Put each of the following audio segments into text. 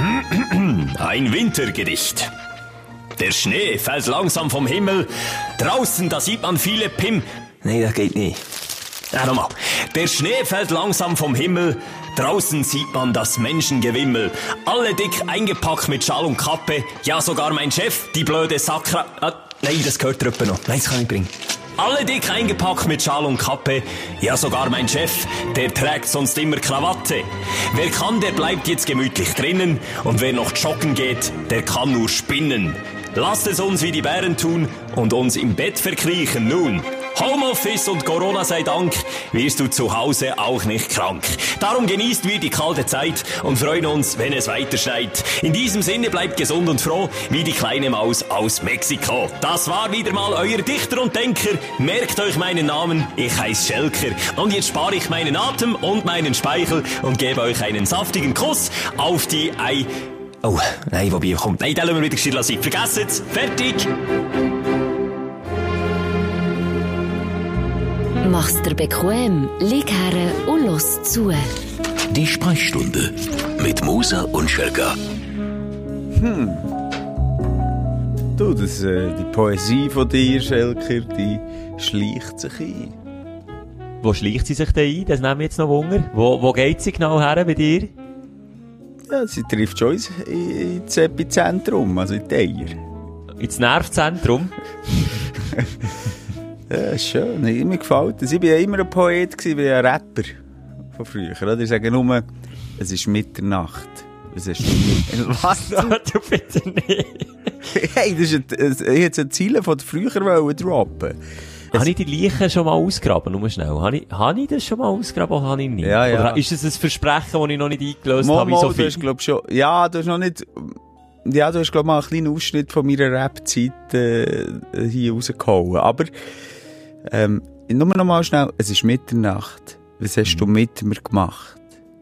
Ein Wintergedicht. Der Schnee fällt langsam vom Himmel. Draußen, da sieht man viele Pim... Nee, das geht nicht. Ja, nochmal. Der Schnee fällt langsam vom Himmel. Draußen sieht man das Menschengewimmel. Alle dick eingepackt mit Schal und Kappe. Ja, sogar mein Chef, die blöde Sakra... Ah, nein, das gehört drüber noch. Nein, das kann ich bringen. Alle dick eingepackt mit Schal und Kappe. Ja, sogar mein Chef, der trägt sonst immer Krawatte. Wer kann, der bleibt jetzt gemütlich drinnen. Und wer noch joggen geht, der kann nur spinnen. Lasst es uns wie die Bären tun und uns im Bett verkriechen nun. Homeoffice und Corona sei Dank wirst du zu Hause auch nicht krank. Darum genießt wir die kalte Zeit und freuen uns, wenn es weiter schneit. In diesem Sinne bleibt gesund und froh, wie die kleine Maus aus Mexiko. Das war wieder mal euer Dichter und Denker. Merkt euch meinen Namen, ich heiße Schelker. Und jetzt spare ich meinen Atem und meinen Speichel und gebe euch einen saftigen Kuss auf die Ei... Oh, nein, wobei, kommt. Nein, den lassen wir wieder stehen lassen. Vergesst es. Fertig. Mach's dir bequem, lieg her und los zu. Die Sprechstunde mit Musa und Schelga. Du, das, äh, die Poesie von dir, Schelker, die schleicht sich ein. Wo schleicht sie sich denn ein? Das nehmen wir jetzt noch Wunder. Wo, wo geht sie genau her bei dir? Ja, sie trifft schon ins, ins Epizentrum, also in die Eier. Ins Nervzentrum? Ja, ist schön. Mir gefällt das. Ich war ja immer ein Poet, gewesen, wie ein Rapper von früher. Oder? Ich sage nur, es ist Mitternacht. Was hast du? Was? du bitte nicht. hey, das ist ein, ich hätte ein Ziel von früher wollen droppen. Habe ich die Leichen schon mal ausgraben? Nur schnell. Habe ich, habe ich das schon mal ausgraben oder habe ich nicht? Ja, ja. Oder ist es ein Versprechen, das ich noch nicht eingelöst Mal, habe? Mal, so viel? hast, glaub, schon, ja, du hast noch nicht, ja, du hast, glaub, mal einen kleinen Ausschnitt von meiner Rap-Zeit, äh, hier rausgehauen. Aber, ähm, nur noch mal schnell, es ist Mitternacht. Was hast du mit mir gemacht?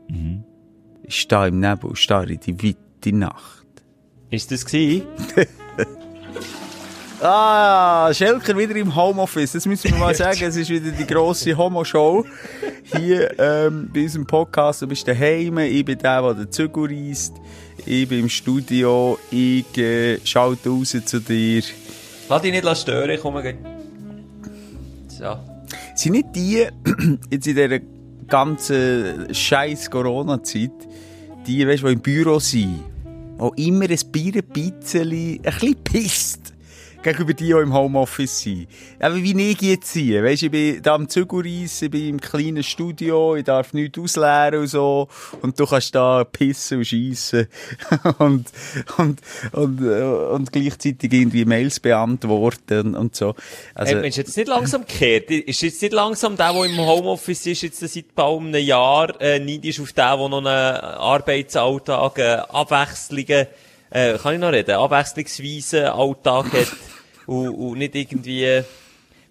Mhm. Ich stehe im Nebel, starre in die weite Nacht. Ist das gewesen? Ah, Schelker wieder im Homeoffice. Das müssen wir mal sagen. Es ist wieder die grosse Homo-Show. Hier ähm, bei unserem Podcast. Du bist daheim, ich bin der, der den Zügel reisst. Ich bin im Studio. Ich äh, schalte raus zu dir. Lass dich nicht stören, ich komme gleich. So. Sind nicht die, jetzt in dieser ganzen scheiß Corona-Zeit, die, weißt, die im Büro sind, die immer ein Bier, ein bisschen, ein bisschen gegenüber die, die im Homeoffice sind. Aber wie ich jetzt sehe, weißt, ich bin da am Zügelreis, ich bin im kleinen Studio, ich darf nichts ausleeren und so, und du kannst da pissen und schiessen und, und, und, und gleichzeitig irgendwie Mails beantworten und so. Also, hey, Mensch, jetzt nicht langsam gekehrt. Ist jetzt nicht langsam der, der im Homeoffice ist, jetzt seit bald einem Jahr, äh, neidisch auf den, der noch einen Arbeitsalltag, äh, Abwechslungen, äh, kann ich noch reden, abwechslungsweise Alltag hat und, und nicht irgendwie,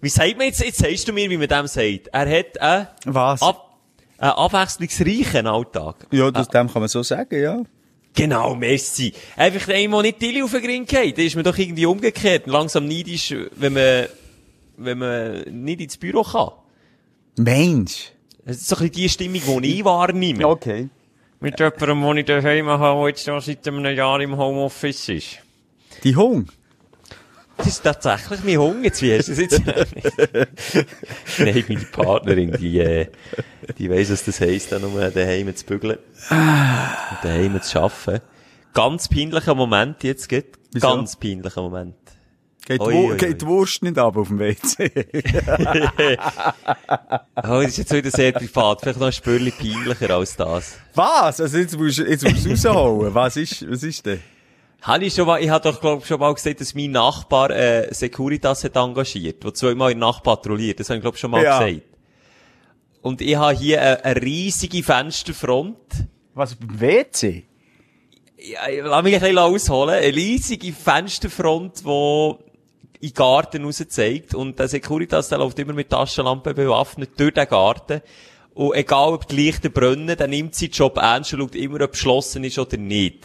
wie sagt man jetzt, jetzt sagst du mir, wie man dem sagt. Er hat einen, was? ab, einen abwechslungsreichen Alltag. Ja, das, dem kann man so sagen, ja. Genau, Messi. Einfach einmal nicht die auf den Grin geht, dann ist man doch irgendwie umgekehrt langsam neidisch, wenn man, wenn man nicht ins Büro kann. Mensch. Das ist so ein bisschen die Stimmung, die ich wahrnehme. Okay. Mit jemandem, den ich daheim habe, der jetzt schon seit einem Jahr im Homeoffice ist. Die Hung. Das ist tatsächlich mein Hunger. Jetzt, wie hast du das jetzt? Nein, meine Partnerin, die, äh, die weiss, was das heisst, dann nur daheim zu bügeln. Und daheim zu arbeiten. Ganz peinlicher Moment jetzt, geht. Ganz peinlicher Moment. Geht, Oi, die Wur- oi, geht oi. die Wurst nicht ab auf dem WC? Oh, das ist jetzt wieder sehr privat. Vielleicht noch ein Spürchen peinlicher als das. was? Also jetzt musst, du- jetzt musst du rausholen. Was ist, was ist denn? Habe ich schon mal, ich habe doch, glaub, schon mal gesagt, dass mein Nachbar, äh, Securitas hat engagiert, der zweimal in der Nacht patrouilliert. Das habe ich, glaub, schon mal Ja. gesagt. Und ich habe hier eine, eine riesige Fensterfront. Was, beim WC? Ja, lass mich ein bisschen ausholen. Eine riesige Fensterfront, die in den Garten raus zeigt. Und der Securitas, der läuft immer mit Taschenlampe bewaffnet durch den Garten. Und egal, ob die Lichter brennen, der nimmt seinen Job ernst und schaut immer, ob geschlossen ist oder nicht.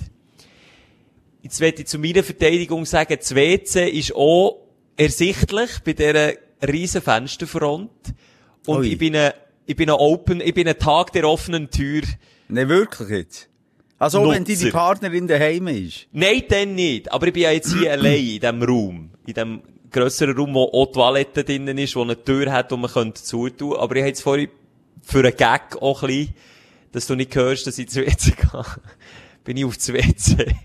Jetzt werde ich zu meiner Verteidigung sagen, das WC ist auch ersichtlich bei dieser riesen Fensterfront. Und Ui. ich bin ein, ich bin ein Open, ich bin ein Tag der offenen Tür. Nein, wirklich jetzt? Also auch wenn Nutzer. Partnerin daheim ist. Nein, dann nicht. Aber ich bin ja jetzt hier allein in diesem Raum. In diesem grösseren Raum, wo auch die Toilette drinnen ist, wo eine Tür hat, die man könnte zutun. Aber ich habe jetzt vorhin für einen Gag auch ein bisschen, dass du nicht hörst, dass ich ins WC gehe. bin ich auf das WC.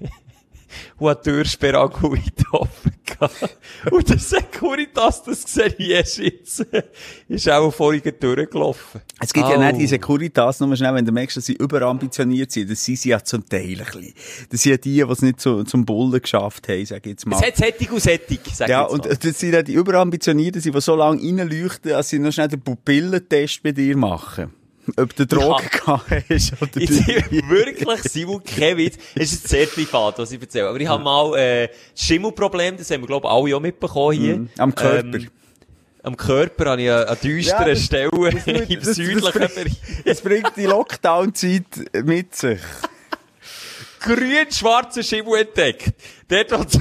Und hat die Türsperre weit offen gehabt. Und der Securitas, das sehe ich jetzt, ist auch vorhin durchgelaufen. Es gibt ja Au. nicht die Securitas, nur schnell, wenn du merkst, dass sie überambitioniert sind. Das sind sie ja zum Teil ein bisschen. Das sind ja die, die es nicht so, zum Bullen geschafft haben, sag ich jetzt mal. Es hat Sättig und Sättig, sag Ja, ich jetzt und mal. das sind ja die überambitionierten, die so lange reinleuchten, dass sie noch schnell den Pupillentest bei dir machen. Ob du Drogen gehabt hast oder Ich nicht. wirklich, Simon, Witz. Es ist sehr privat, was ich erzähle. Aber ich habe mal, äh, das Schimmelproblem, das haben wir, glaube ich, alle auch mitbekommen hier. Mhm. Am Körper. Ähm, am Körper habe ich eine, eine düstere Ja, das- Stelle das- im das- südlichen das bringt- Bereich. Es bringt die Lockdown-Zeit mit sich. Grün-schwarzen Schimmel entdeckt. Dort, wo die,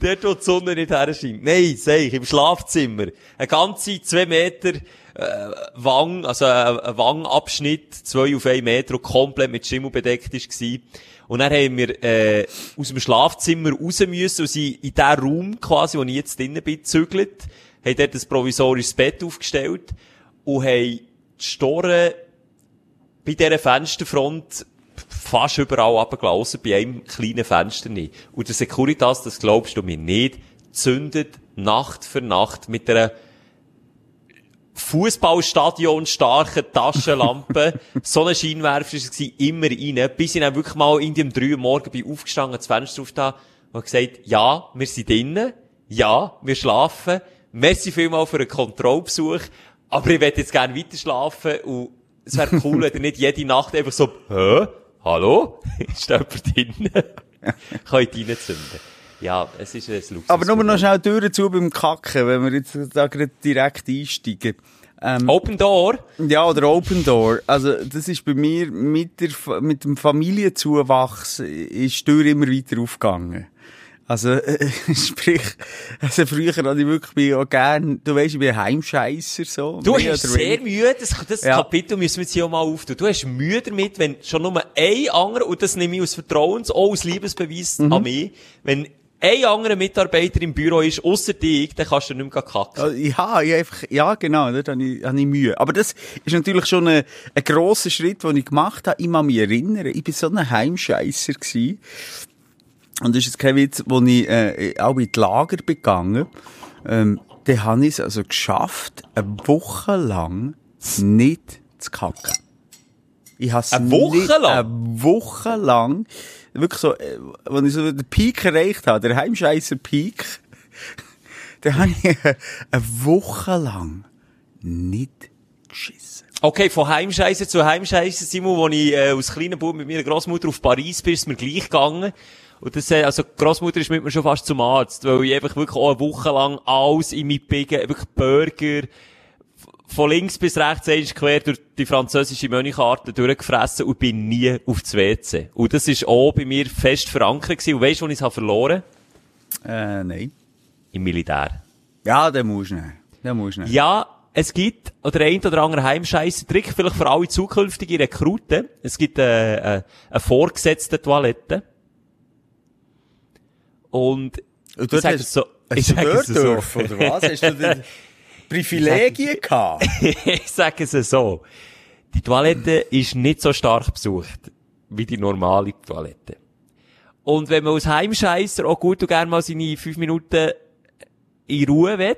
dort, wo die Sonne nicht herscheint. Nein, sag ich, im Schlafzimmer. Ein ganze zwei Meter, äh, Wang, also ein, ein Wangabschnitt, zwei auf einen Meter, komplett mit Schimmel bedeckt war. Und dann haben wir, äh, aus dem Schlafzimmer raus müssen und sind in den Raum quasi, wo ich jetzt drinnen bin, gezügelt, haben dort ein provisorisches Bett aufgestellt und haben die Storen bei dieser Fensterfront fast überall runtergelassen, bei einem kleinen Fenster nicht. Und der Securitas, das glaubst du mir nicht, zündet Nacht für Nacht mit einer Fußballstadion starken Taschenlampe, so ein Scheinwerfer war immer rein, bis ich dann wirklich mal irgendwie um drei Uhr morgen bin aufgestanden, das Fenster auf da und gesagt, ja, wir sind drinnen, ja, wir schlafen, merci vielmal für einen Kontrollbesuch, aber ich werde jetzt gerne weiter schlafen und es wäre cool, wenn ihr nicht jede Nacht einfach so, hä? Hallo? Ist da jemand drinnen? Könnt reinzünden. Ja, es ist ein Luxus. Aber nur noch schnell Türen zu beim Kacken, wenn wir jetzt da gerade direkt einsteigen. Ähm, Open Door? Ja, oder Open Door. Also, das ist bei mir mit, der, mit dem Familienzuwachs ist die Tür immer weiter aufgegangen. Also, äh, sprich, also früher hatte ich wirklich auch gern, du weisst, ich bin Heimscheisser, so. Du oder sehr. Mühe, das, das Ja. Kapitel müssen wir jetzt hier mal auftun. Du hast Mühe damit, wenn schon nur ein anderer, und das nehme ich aus Vertrauens, auch aus Liebesbeweis Mhm. an mich, wenn ein anderer Mitarbeiter im Büro ist, ausser dich, dann kannst du nicht mehr kacken. Also, Ja, ich einfach, ja, genau, dort habe ich, habe ich Mühe. Aber das ist natürlich schon ein, ein grosser Schritt, den ich gemacht habe. Ich kann mich erinnern, ich bin so ein Heimscheisser gewesen. Und das ist jetzt kein Witz, wo ich, äh, auch in die Lager begangen, ähm, dann habe ich es also geschafft, eine Woche lang nicht zu kacken. Ich habe Eine Woche lang? Eine Woche lang. Wirklich so, äh, als ich so den Peak erreicht habe, der Heimscheisser Peak, dann habe ich eine Woche lang nicht geschissen. Okay, von Heimscheiße zu Heimscheiße, Simon, wo ich äh, als kleiner Bub mit meiner Großmutter auf Paris bin, ist mir gleich gegangen. Und das, äh, also, die Großmutter ist mit mir schon fast zum Arzt, weil ich einfach wirklich auch eine Woche lang alles in mich biegen, wirklich Burger, von links bis rechts eins quer durch die französische Mönchkarte durchgefressen und bin nie auf das WC. Und das ist auch bei mir fest verankert gewesen. Und weisst du, wo ich es habe verloren? Äh, nein. Im Militär. Ja, den musst du nehmen. Den musst du nehmen. Ja, es gibt, oder ein oder andere Heimscheißer-Trick, vielleicht für alle zukünftigen Rekruten. Es gibt, äh, äh, eine vorgesetzte Toilette. Und, Und ich sage es so, Hast ich du dort es so. dürfen, oder was? Hast du Privilegien gehabt? ich sage es so. Die Toilette ist nicht so stark besucht, wie die normale Toilette. Und wenn man als Heimscheisser auch gut und gerne mal seine fünf Minuten in Ruhe will,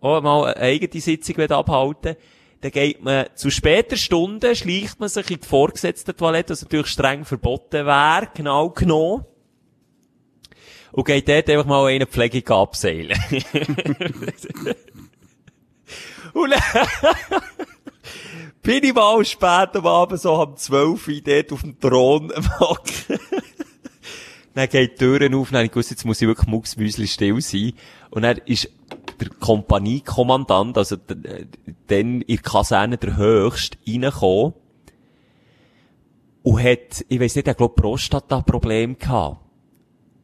auch mal eine eigene Sitzung will abhalten dann geht man zu später Stunde, schleicht man sich in die vorgesetzte Toilette, was natürlich streng verboten wäre, genau genommen. Und geht dort einfach mal eine Pflegung abseilen. und dann bin ich mal spät am Abend, so um 12 Uhr, dort auf dem Thron am Hocken. Dann geht die Türen auf, dann ich gewusst, jetzt muss ich wirklich mucksmüsli still sein. Und dann ist der Kompaniekommandant, also dann in der Kaserne der Höchste, reingekommen. Und hat, ich weiss nicht, er glaub Prostata-Problem gehabt.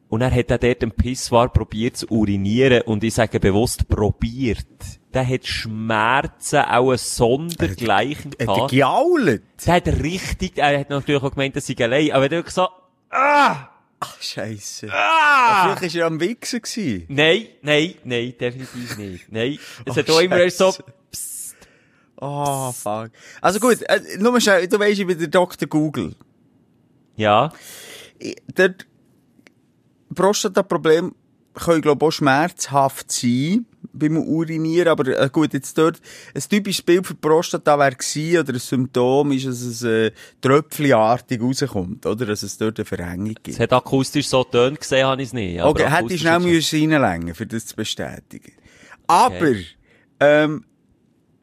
Und er hat dann dort im Pisswar probiert zu urinieren. Und ich sage bewusst probiert. Der hat Schmerzen, auch ein Sondergleichen Hat er gehabt. gejault? Der hat richtig, er hat natürlich auch gemeint, dass ich allein, aber der hat gesagt, ah! Ach, scheisse. Ah! Vielleicht war er am Wichsen. gewesen. Nein, nein, nein, definitiv nicht. Nein. Es Oh, hat auch immer erst so, Scheisse. Oh, fuck. Also gut, äh, nur schnell, du weisst, ich bin der Dr. Google. ja. Dort, Prostata-Problem können, glaube ich, auch schmerzhaft sein beim Urinieren, aber äh, gut, jetzt dort, ein typisches Bild für die Prostata wäre gewesen, oder ein Symptom ist, dass es äh, tröpfchenartig rauskommt, oder? Dass es dort eine Verengung Es gibt. hat akustisch so tönt gesehen, habe ich es nicht. Okay, hätte ich schnell müssen reinlängen, für das zu bestätigen. Aber, ähm,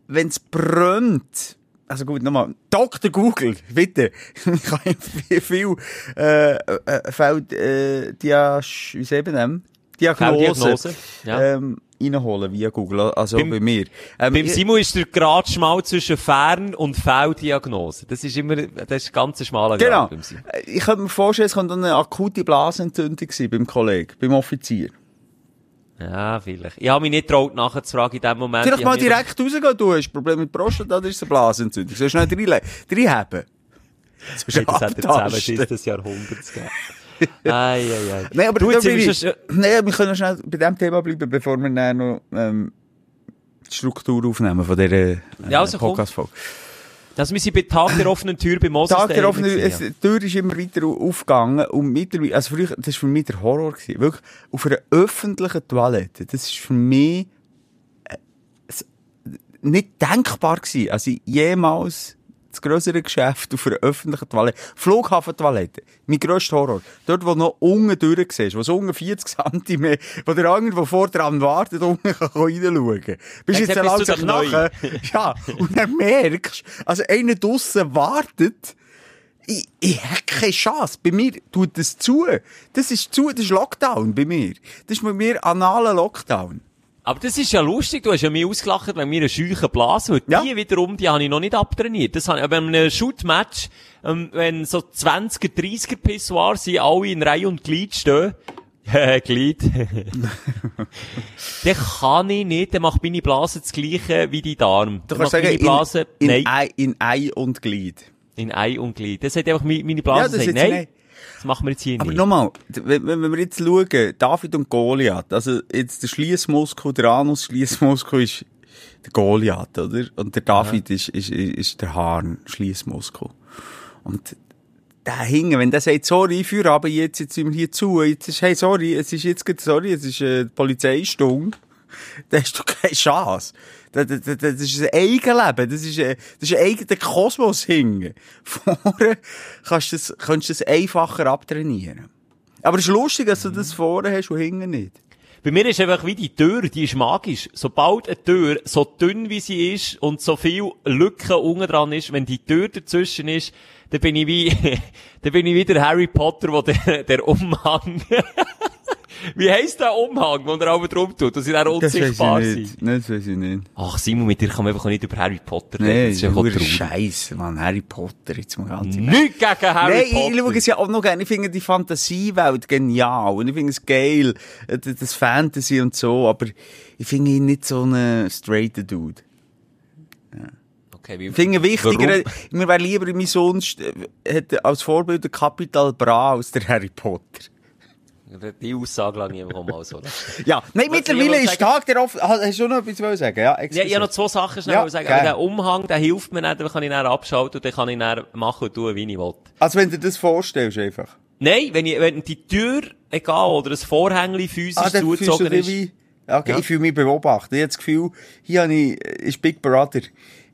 wenn es brennt, also gut, nochmal, Dr. Google, bitte, ich kann viel, viel äh, äh, Feld, äh, Dias, wie wir Diagnose, Felddiagnose, ja. ähm, reinholen via Google, also Beim- bei mir. Ähm, Beim Simon ist der Gradschmal zwischen Fern- und Fehldiagnose. Das ist immer, das ist ganz ein schmaler Genau. Grad beim Simon. Äh, Ich könnte mir vorstellen, es könnte eine akute Blasenentzündung sein beim Kollegen, beim Offizier. Ja, vielleicht. Ich habe mich nicht getraut, nachzufragen in dem Moment. Vielleicht Ich mal direkt rausgehen, du hast ein Problem mit Prostata, oder ist eine Blasenentzündung? Sollst du reinlegen? Reinheben? einfach- Das hat der Abtasten. Zusammenschiss des Jahrhunderts gegeben. Ei, ei, ei. Nein, aber du, da bin ich, schon, nein, wir können noch schnell bei dem Thema bleiben, bevor wir dann noch, ähm, die Struktur aufnehmen von dieser, äh, Ja, also. Podcast-Folge. also wir sind bei Tag der offenen Tür bei Moses Tag der offenen, gewesen, die Tür ist immer weiter au- aufgegangen und mittlerweile, also früher, das war für mich der Horror gewesen. Wirklich, auf einer öffentlichen Toilette, das ist für mich, äh, nicht denkbar gewesen, als ich jemals das grössere Geschäft auf einer öffentlichen Toilette, Flughafentoilette, mein grösster Horror, dort, wo noch unten durch siehst, wo so unten 40 cm, wo der andere, der vor dran wartet, unten kann reinschauen kann. Bist jetzt du langsam nachher, ja, und dann merkst, also einer draussen wartet, ich, ich habe keine Chance. Bei mir tut das zu. Das ist zu, das ist Lockdown bei mir. Das ist bei mir analer Lockdown. Aber das ist ja lustig, du hast ja mich ausgelacht, wenn mir eine scheuche Blase, weil Ja. die wiederum, die habe ich noch nicht abtrainiert. Das habe ich, aber in einem Shoot-Match, ähm, wenn so 20er, 30er Pissoir sind, alle in Reihe und Glied stehen, äh, Glied, dann kann ich nicht, dann macht meine Blase das Gleiche wie die Darm. Du kannst sagen, meine Blase, in, in, Ei, in Ei und Glied. in Ei und Glied. Das hat einfach meine, meine Blase Ja, das sagt, nein. Das machen wir jetzt hier Aber nicht. nochmal, wenn, wenn wir jetzt schauen, David und Goliath, also jetzt der Schließmuskel, der Anus-Schließmuskel ist der Goliath, oder? Und der David ist, ist, ist, ist der Hahn-Schließmuskel. Und der hinten, wenn der sagt, sorry, führe aber jetzt, jetzt sind wir hier zu, jetzt ist, hey, sorry, es ist jetzt sorry, es ist äh, Polizeistunde, dann hast du keine Chance. Das, das, das ist ein Eigenleben, das ist ein, das ist ein eigener Kosmos hinten. Vorne kannst du das, kannst du das einfacher abtrainieren. Aber es ist lustig, dass du das vorne hast und hinten nicht. Bei mir ist einfach wie die Tür, die ist magisch. Sobald eine Tür so dünn wie sie ist und so viel Lücken unten dran ist, wenn die Tür dazwischen ist, dann bin ich wie, dann bin ich wie der Harry Potter, wo der, der Umhang, wie heisst der Umhang, wo er oben drum tut, dass sie dann unsichtbar ich sind? nicht. Das weiß ich nicht. Ach, Simon, mit dir kann man einfach nicht über Harry Potter reden. Nee, das ist das einfach. Scheiße, Mann. Harry Potter, jetzt mal ganz im Nicht gegen Harry Nein, ich, Potter. ich schaue es ja auch noch gerne. Ich finde die Fantasiewelt genial. Und ich finde es geil, äh, das Fantasy und so. Aber ich finde ihn nicht so einen straighten Dude. okay, wie, Ich finde wichtiger, Warum? mir wäre lieber, mein Sohn hat als Vorbild den Capital Bra als der Harry Potter. Die Aussage lasse ich einfach mal so. Ja, nein, Was mittlerweile ist Tag der offen. Ah, Hast du noch etwas wollen sagen? Ja, Ja, excuse. ich habe noch zwei Sachen schnell Ja, sagen. Aber der Umhang, der hilft mir nicht, den kann ich dann abschalten und den kann ich dann machen und tun, wie ich will. Also wenn du das vorstellst, einfach. Nein, wenn, ich, wenn die Tür, egal, oder ein Vorhängli physisch Ah, dann zugezogen ist. wie... Okay, Ja. ich fühle mich beobachtet. Ich habe das Gefühl, hier habe ich, ist Big Brother.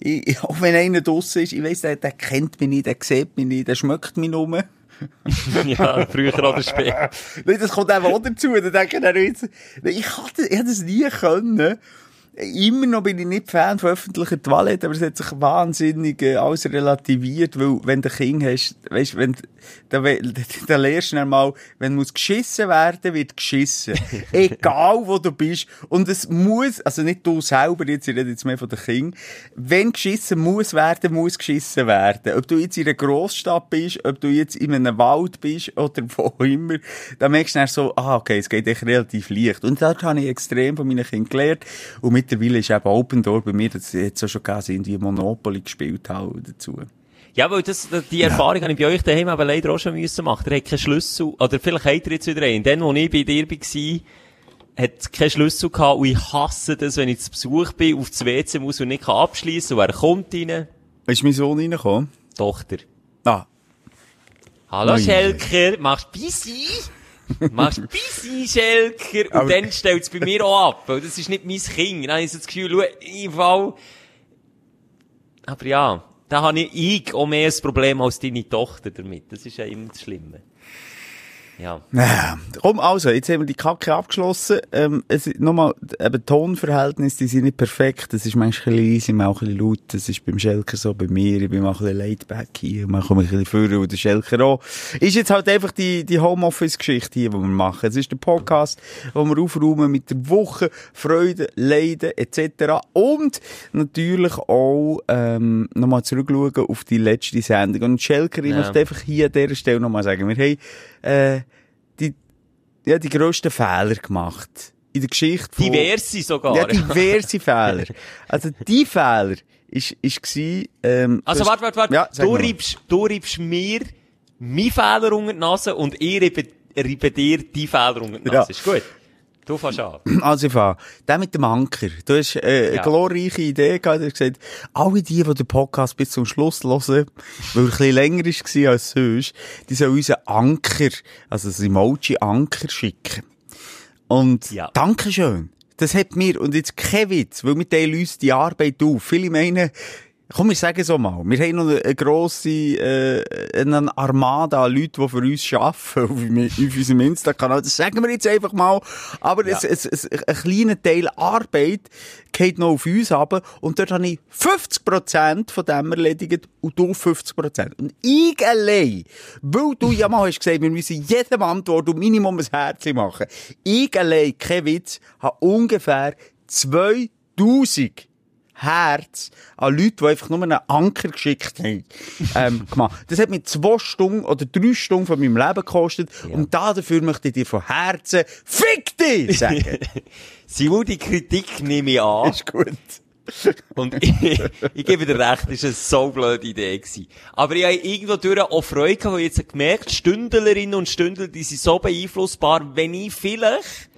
Ich, ich- auch wenn einer draussen ist, ich weiss, der, der kennt mich nicht, der sieht mich nicht, der schmeckt mich nur. ja, früher oder später. Nein, das kommt einfach auch dazu. Dann denke ich ich hatte, ich hätte das nie können. Immer noch bin ich nicht Fan von öffentlichen Toiletten, aber es hat sich wahnsinnig äh, alles relativiert, weil wenn du ein Kind hast, weisst, wenn, dann, dann lernst du dann mal, wenn muss geschissen werden, wird geschissen. Egal wo du bist. Und es muss, also nicht du selber, jetzt, ich rede jetzt mehr von den Kindern, wenn geschissen muss werden, muss geschissen werden. Ob du jetzt in einer Grossstadt bist, ob du jetzt in einem Wald bist oder wo immer, dann merkst du dann so, ah, okay, es geht echt relativ leicht. Und das habe ich extrem von meinen Kindern gelernt. Und mit mittlerweile ist eben Open Door bei mir, das jetzt auch schon gegeben, irgendwie Monopoly gespielt habe dazu. Ja, weil das, die Erfahrung habe ich bei euch daheim aber leider auch schon müssen machen. Der hat keinen Schlüssel, oder vielleicht habt ihr jetzt wieder einen. Dann, wo ich bei dir war, hat es keinen Schlüssel gehabt und ich hasse das, wenn ich zu Besuch bin, auf das WC muss und nicht abschließen und er kommt rein. Ist mein Sohn reingekommen? Tochter. Ah, Hallo Nein. Schelker, machst Bissi? Machst Bissi, Schelker? Und Aber- dann stellt es bei mir auch ab, weil das ist nicht mein Kind. Dann habe ich so das Gefühl, schau, im Fall... Aber ja, da habe ich, ich auch mehr ein Problem als deine Tochter damit. Das ist ja immer das Schlimme. Ja. Ja, komm, also, jetzt haben wir die Kacke abgeschlossen. Ähm, es, nochmal, eben Tonverhältnisse, die sind nicht perfekt. Das ist manchmal ein bisschen leise, auch ein bisschen laut. Das ist beim Schelker so, bei mir. Ich bin mal ein bisschen laid back hier, komme ich ein bisschen vorne und der Schelker auch. Ist jetzt halt einfach die, die Homeoffice-Geschichte hier, die wir machen. Es ist der Podcast, wo wir aufräumen mit der Woche, Freude, Leiden, etc. Und natürlich auch, ähm, nochmal zurückschauen auf die letzte Sendung. Und Schelker, ich Ja. möchte einfach hier an dieser Stelle nochmal sagen, wir haben, äh, ja, die grössten Fehler gemacht. In der Geschichte von... Diverse sogar. Ja, diverse Fehler. Also, die Fehler ist, ist gsi, ähm, Also warte, warte, warte. Ja, du, reibst, du reibst mir meine Fehler unter die Nase und ich reibe, reibe dir die Fehler unter die Ja. Nase. Ist gut. Du fängst an. Also, ich fange. Der mit dem Anker. Du hast, äh, eine Ja. glorreiche Idee gehabt. Du hast gesagt, alle die, die den Podcast bis zum Schluss hören, weil er ein bisschen länger war als sonst, die sollen uns einen Anker, also das Emoji Anker schicken. Und, Ja. Dankeschön. Das hat mir, und jetzt kein Witz, weil wir teilen uns die Arbeit auf. Viele meinen, komm, ich sage so mal, wir haben noch eine, grosse, äh, eine Armada an Leuten, die für uns arbeiten, auf, auf unserem Insta-Kanal. Das sagen wir jetzt einfach mal. Aber es, es, es, ein kleiner Teil Arbeit geht noch auf uns ab. Und dort habe ich 50% von dem erledigt und du 50%. Und ich allein, weil du ja mal hast gesagt, wir müssen jedem Antwort und Minimum ein Herz machen. Ich allein, kein Witz, habe ungefähr 2000 Herz an Leute, die einfach nur einen Anker geschickt haben, ähm, gemacht. Das hat mir zwei Stunden oder drei Stunden von meinem Leben gekostet. Und da dafür möchte ich dir von Herzen Fick dich sagen. Simon, die Kritik nehme ich an. ist gut. Und ich, ich gebe dir recht, das war eine so blöde Idee. Gewesen. Aber ich habe irgendwo durch auch Freude gehabt, weil ich jetzt gemerkt Stündlerinnen und Stündler, die sind so beeinflussbar, wenn ich vielleicht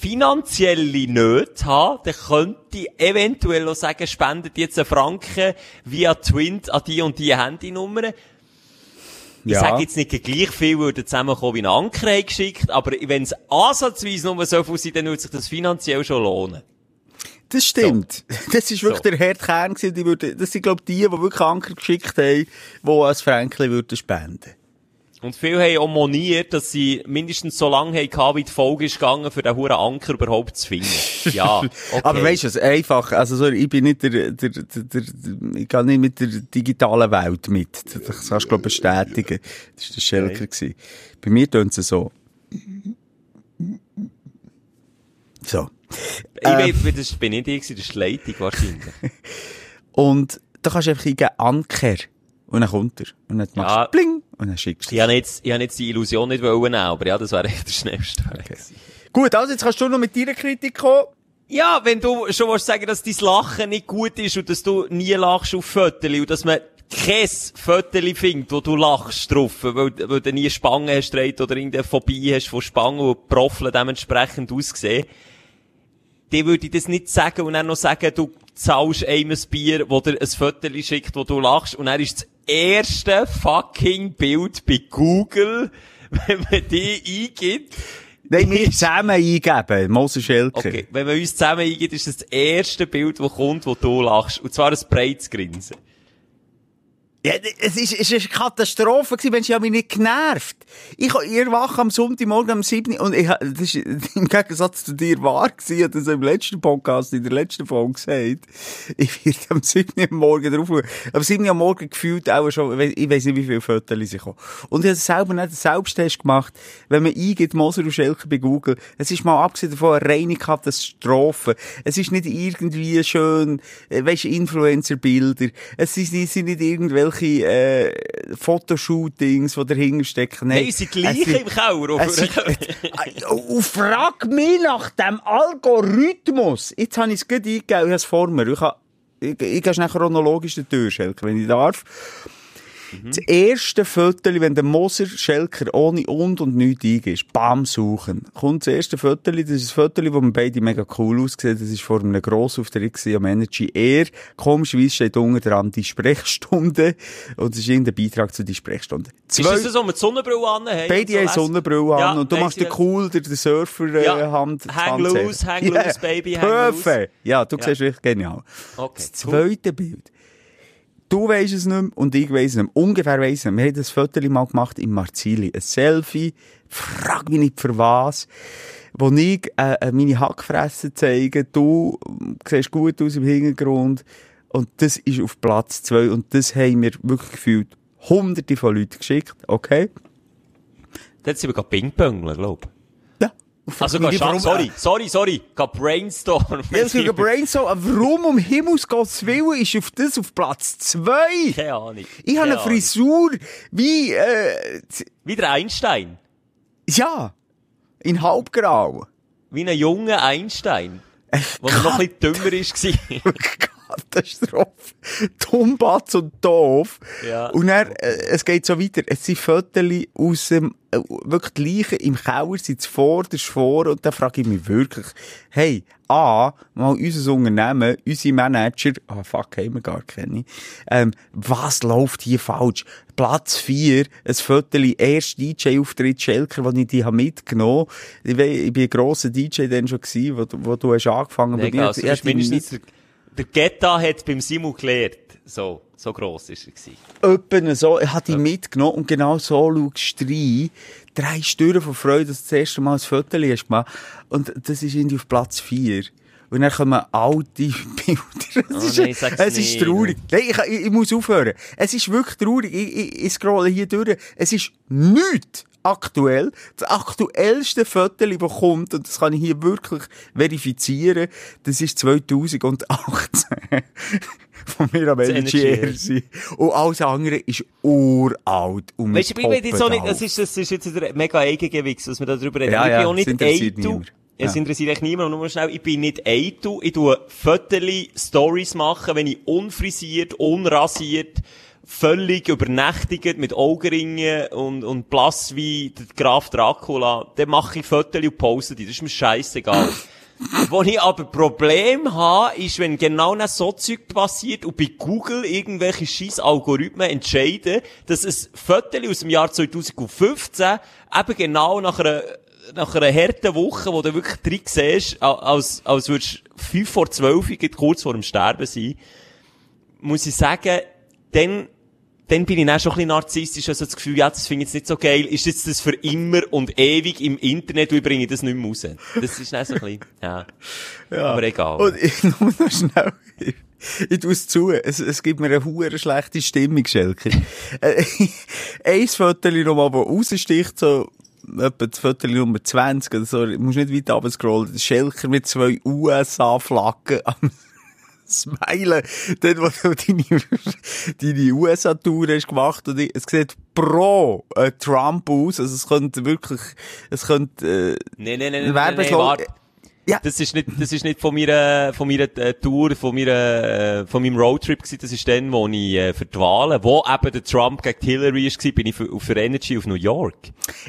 finanzielle Nöte habe, dann könnte ich eventuell auch sagen, spendet jetzt einen Franken via Twint an die und die Handynummer. Ich Ja. sage jetzt nicht gleich viel, würde zusammenkommen wie ein Anker geschickt, aber wenn es ansatzweise nur so viel sind, dann würde sich das finanziell schon lohnen. Das stimmt. Das ist wirklich So. der Herdkern gewesen. Die würden, das sind, glaube ich, die, die wirklich Anker geschickt haben, die als Franklin würden spenden. Und viele haben auch moniert, dass sie mindestens so lange haben, wie die Folge ist gegangen, für den huren Anker überhaupt zu finden. Ja, okay. Aber weißt du, was, einfach, also sorry, ich bin nicht der, der, der, der, ich gehe nicht mit der digitalen Welt mit. Das kannst du, glaube ich, bestätigen. Das war der Schelker. gewesen. Bei mir tun sie so. So. ich weiß, das bin nicht ich, das ist die Leitung wahrscheinlich. Und da kannst du einfach eingeben, Anker. Und dann kommt er. Und dann machst Ja. du Bling. Und dann schickst du Ich habe jetzt, ich habe jetzt die Illusion nicht wollen aber ja, das wäre echt der schnellste Weg. gewesen. Gut, also jetzt kannst du noch mit deiner Kritik kommen. Ja, wenn du schon willst sagen, dass dein Lachen nicht gut ist und dass du nie lachst auf Föteli und dass man kein Föteli findet, wo du lachst drauf, weil, weil du nie Spangen hast oder irgendeine Phobie hast von Spangen und die Profile dementsprechend aussehen, dann würde ich das nicht sagen und dann noch sagen, du zahlst einem ein Bier, wo dir ein Föteli schickt, wo du lachst und dann ist das erste fucking Bild bei Google, wenn man die eingibt, Nein, wir zusammen eingeben. Moses Schelker. Okay, wenn man uns zusammen eingeht, ist das das erste Bild, das kommt, wo du lachst. Und zwar ein breites Grinsen. Ja, es ist, es ist eine Katastrophe gewesen, ich habe mich nicht genervt. Ich, ich wache am Sonntagmorgen um 7 Uhr und ich, das ist im Gegensatz zu dir wahr gewesen, habe das im letzten Podcast, in der letzten Folge gesagt. Ich werde am 7 Uhr Morgen drauf schauen. Am 7 Uhr Morgen gefühlt auch schon, ich weiss nicht, wie viele Fotos ich kommen. Und ich habe selber nicht einen Selbsttest gemacht, wenn man eingeht, Moser und Schelker bei Google. Es ist mal abgesehen davon eine reine Katastrophe. Es ist nicht irgendwie schön, äh, weisst, Influencer-Bilder. Es sind nicht irgendwelche irgendwelche äh, Fotoshootings, die dahinter stecken. Nein, sie gleichen im Keller. äh, und frag mich nach dem Algorithmus. Jetzt habe ich es gut eingegeben, ich habe es vor mir. Ich, habe, ich, ich gehe schnell chronologisch Schelker, wenn ich darf. Das erste Foto, wenn der Moser Schelker ohne und und nichts eingibst, bam, suchen. Kommt das erste Foto, das ist ein Foto, wo man beide mega cool aussehen. Das ist vor einem Grossauftritt am Energy Air. Komischerweise steht unten dran die Sprechstunde. Und es ist irgendein Beitrag zu die Sprechstunde. Ist das so mit Sonnenbrille an? Hey, Beide haben Sonnenbrille an. Ja, und du machst den cool, der, der Surfer, äh, Ja, Hand. hang loose, hang loose, baby, hang loose. Perfekt. Ja, du Ja. siehst wirklich genial. Okay, Das cool. zweite Bild. Du weisst es nicht mehr und ich weiss es nicht mehr. Ungefähr weiss ich es nicht mehr. Wir haben das Foto mal gemacht im Marzili. Ein Selfie. Frag mich nicht für was. Wo ich äh, äh, meine Hackfresse zeige. Du siehst gut aus im Hintergrund. Und das ist auf Platz zwei Und das haben wir wirklich gefühlt hunderte von Leuten geschickt. Okay? Dort sind wir gerade Ping-Pongeln, glaub Ja. Also, geh, nicht, sorry, sorry, sorry, geh brainstormen. Ja, es gibt Brainstorm. Warum um Himmels Gottes Willen ist auf das auf Platz zwei? Keine Ahnung. Ich habe eine Frisur wie, äh. Wie der Einstein. ja, in halbgrau. Wie ein junger Einstein. Wo er noch ein bisschen dümmer war. Katastrophe. Tumbatz und doof. Ja. Und dann, äh, es geht so weiter. Es sind Fotos aus dem, äh, wirklich die Leichen im Keller, sind vor, das vor, und da frage ich mich wirklich, hey, A, mal unser Unternehmen, unsere Manager, ah, fuck, haben wir gar keine, ähm, was läuft hier falsch? Platz 4, ein Foto, erst DJ-Auftritt Schelker, den ich die habe mitgenommen. Ich, wei- ich bin ein grosser DJ dann schon gewesen, wo, du- wo du hast angefangen. Nee, mir- also, ich hätte ihn mindestens der, Getta hat beim Simu gelehrt. So, so gross ist er gewesen. Öppen so, ich hatte die mitgenommen und genau so schaust du rein. Drei Stüren von Freude, dass du das erste Mal ein Foto hast gemacht. Und das ist irgendwie auf Platz 4. Und dann kommen alte Bilder. Es, Oh ist, nein, es ist traurig. Nein, ich, ich, ich muss aufhören. Es ist wirklich traurig. Ich, ich, ich scrolle hier durch. Es ist nichts aktuell. Das aktuellste Foto, das kommt, und das kann ich hier wirklich verifizieren, das ist 2018. Von mir am Energy. Und alles andere ist uralt. Und Weißt du, ich bin jetzt so nicht, das ist, das ist jetzt ein mega Eigengewichs, was wir da drüber reden. Ja, ich bin ja, auch nicht eitel. Es Ja. interessiert echt niemand, nur schnell, ich bin nicht eitel. Ich tue Fötterli, Stories machen, wenn ich unfrisiert, unrasiert, völlig übernächtigt mit Augenringen und, und blass wie der Graf Dracula, dann mache ich Fötterli und poste die. Das ist mir scheißegal. Wo ich aber Problem habe, ist, wenn genau nach so Zeug passiert und bei Google irgendwelche scheiß Algorithmen entscheiden, dass ein Foto aus dem Jahr 2015 eben genau nach einer, nach einer harten Woche, wo du wirklich drin siehst, als, als würdest du 5 vor 12 gerade kurz vor dem Sterben sein, muss ich sagen, dann, dann bin ich auch schon ein bisschen narzisstisch, also das Gefühl, ja, das finde ich jetzt nicht so geil. Ist jetzt das für immer und ewig im Internet und ich bringe das nicht mehr raus? Das ist dann so ein bisschen, ja. Aber egal. Und ich, nur noch schnell. Ich, ich tue es zu. Es, es gibt mir eine hure schlechte Stimmung, Schelker. Ein Foto nochmal, das raussticht, so, etwa das Foto Nummer 20 oder so. Du musst nicht weit runter scrollen. Schelker mit zwei USA-Flaggen am Smilen. Dort, wo du deine, deine USA-Tour hast gemacht. Und es sieht pro äh, Trump aus. Also es könnte wirklich, es könnte, äh, Nee, nee, nee, nee, nee, nee, warte. Ja. Das ist nicht, das ist nicht von meiner, von meiner äh, Tour, von meiner, äh, von meinem Roadtrip gewesen. Das ist dann, wo ich, äh, für die Wahlen, wo eben der Trump gegen Hillary gewesen, bin ich für, für Energy auf New York.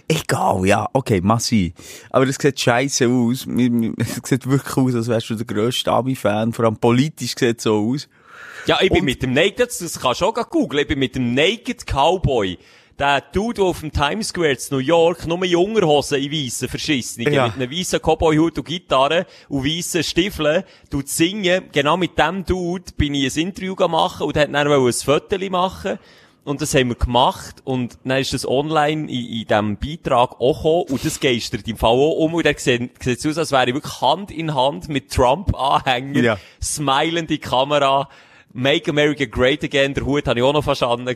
Egal, ja, okay, massi. Aber es sieht scheiße aus. Es sieht wirklich aus, als wärst du der grösste Ami-Fan. Vor allem politisch sieht es so aus. Ja, ich bin Und- mit dem Naked, das kannst du auch googeln, ich bin mit dem Naked Cowboy. Der Dude, der auf dem Times Square in New York nur Jungerhosen in weissen verschissen, Ja. mit einem weissen Cowboy-Hut und Gitarre und weissen Stiefeln, tut singen. Genau mit dem Dude bin ich ein Interview machen und hat dann ein Foto machen. Und das haben wir gemacht und dann ist das online in, in diesem Beitrag auch gekommen und das geistert im Fall auch um und dann sieht es aus, als wäre ich wirklich Hand in Hand mit Trump-Anhänger, Ja. smilende Kamera, Make America Great Again, der Hut habe ich auch noch verstanden.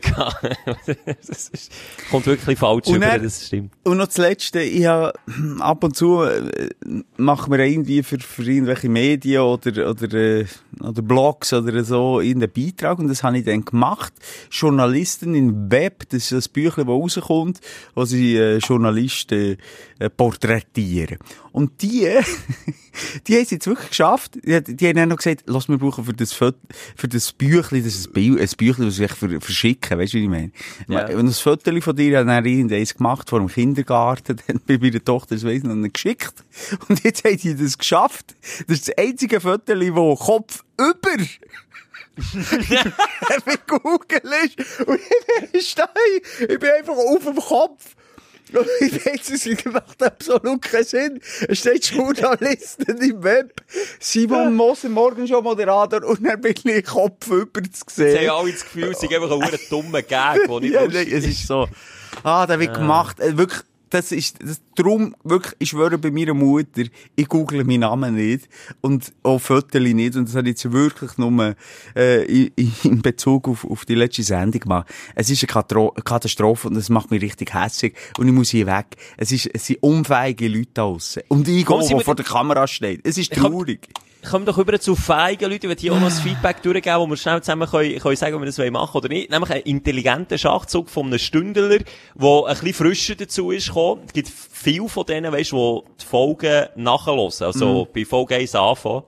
das ist, kommt wirklich falsch Und dann- das stimmt. Und noch das Letzte, ich habe ab und zu äh, machen wir irgendwie für, für irgendwelche Medien oder, oder, äh, oder Blogs oder so irgendeinen Beitrag und das habe ich dann gemacht. Journalisten im Web, das ist das Büchlein, das rauskommt, wo sie äh, Journalisten äh, porträtieren. Und die, die haben es jetzt wirklich geschafft. Die, die haben dann noch gesagt, lass mir brauchen für das, Foto, für das Büchlein, das ist ein, Bild, ein Büchlein, das ich für, verschicken, weißt du, wie ich meine? Ja. Und das Foto von dir hat dann irgendeins gemacht vor dem Kindergarten, dann bei meiner Tochter, das weiss ich noch geschickt. Und jetzt haben die das geschafft. Das ist das einzige Foto, wo Kopf über Google ist. Und ich stehe, ich bin einfach auf dem Kopf. Und ich weiß, es macht absolut keinen Sinn. Es steht Journalisten im Web. Simon Moser, morgen schon Moderator, und dann bin ich Kopf über zu Sie haben sehen. alle das Gefühl, es ist einfach ein dummer Gag, der nicht Ja, nein, es ist so. Ah, der wird gemacht. Äh, wirklich, das ist, das, drum, wirklich, ich schwöre bei meiner Mutter, ich google meinen Namen nicht. Und auch Fotos nicht. Und das habe ich jetzt wirklich nur, äh, in, in Bezug auf, auf die letzte Sendung gemacht. Es ist eine Katro Katastrophe und es macht mich richtig hässlich. Und ich muss hier weg. Es ist, es sind unfähige Leute da draussen. Und ich Komm, gehe, der mit- vor der Kamera steht. Es ist Ich hab- Kommen doch über zu feigen Leute, ich will hier auch noch das Feedback durchgeben, wo wir schnell zusammen können, können sagen, ob wir das machen wollen oder nicht. Nämlich einen intelligenten Schachzug von einem Stündler, der ein bisschen frischer dazu ist gekommen. Es gibt viele von denen, weißt du, die die Folgen nachhören. Also, bei Folge 1 anfangen.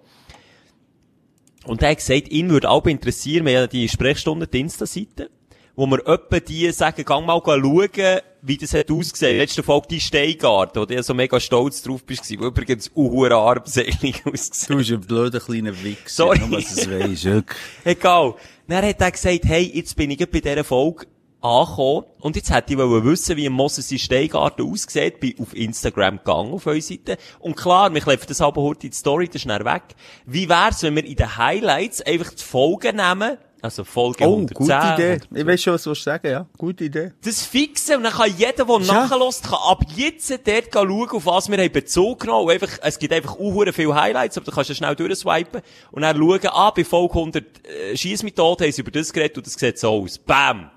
Und er hat gesagt, ihn würde auch interessieren, wir haben ja die Sprechstunde, die Insta-Seite, wo wir öppe die sagen, gang mal schauen, wie das hat ausgesehen. Letzte Folge die Steingarten, wo du ja so mega stolz drauf bist, wo übrigens uhuere armselig ausgesehen. Du bist ein blöder kleiner Wichser. Sorry. Nur, dass es weisst, wirklich. Egal. Dann hat er gesagt, hey, jetzt bin ich bei dieser Folge angekommen und jetzt hätte ich wollen wissen, wie Moses in Steingarten aussieht, bin auf Instagram gegangen, auf eure Seite. Und klar, wir kleben das aber heute in die Story, das ist schnell weg. Wie wär's, wenn wir in den Highlights einfach die Folgen nehmen, also Folge Oh, 110. gute Idee. 100. Ich weiß schon, was du sagen ja. Gute Idee. Das fixen und dann kann jeder, der Ja. nachlässt, kann ab jetzt dort schauen, auf was wir haben Bezug genommen. Und einfach, es gibt einfach unhure viele Highlights, aber du kannst ja schnell durchswipen und dann schauen, ah, bei Folge 100 äh, Schiessmethode haben sie über das geredet und das sieht so aus. Bam!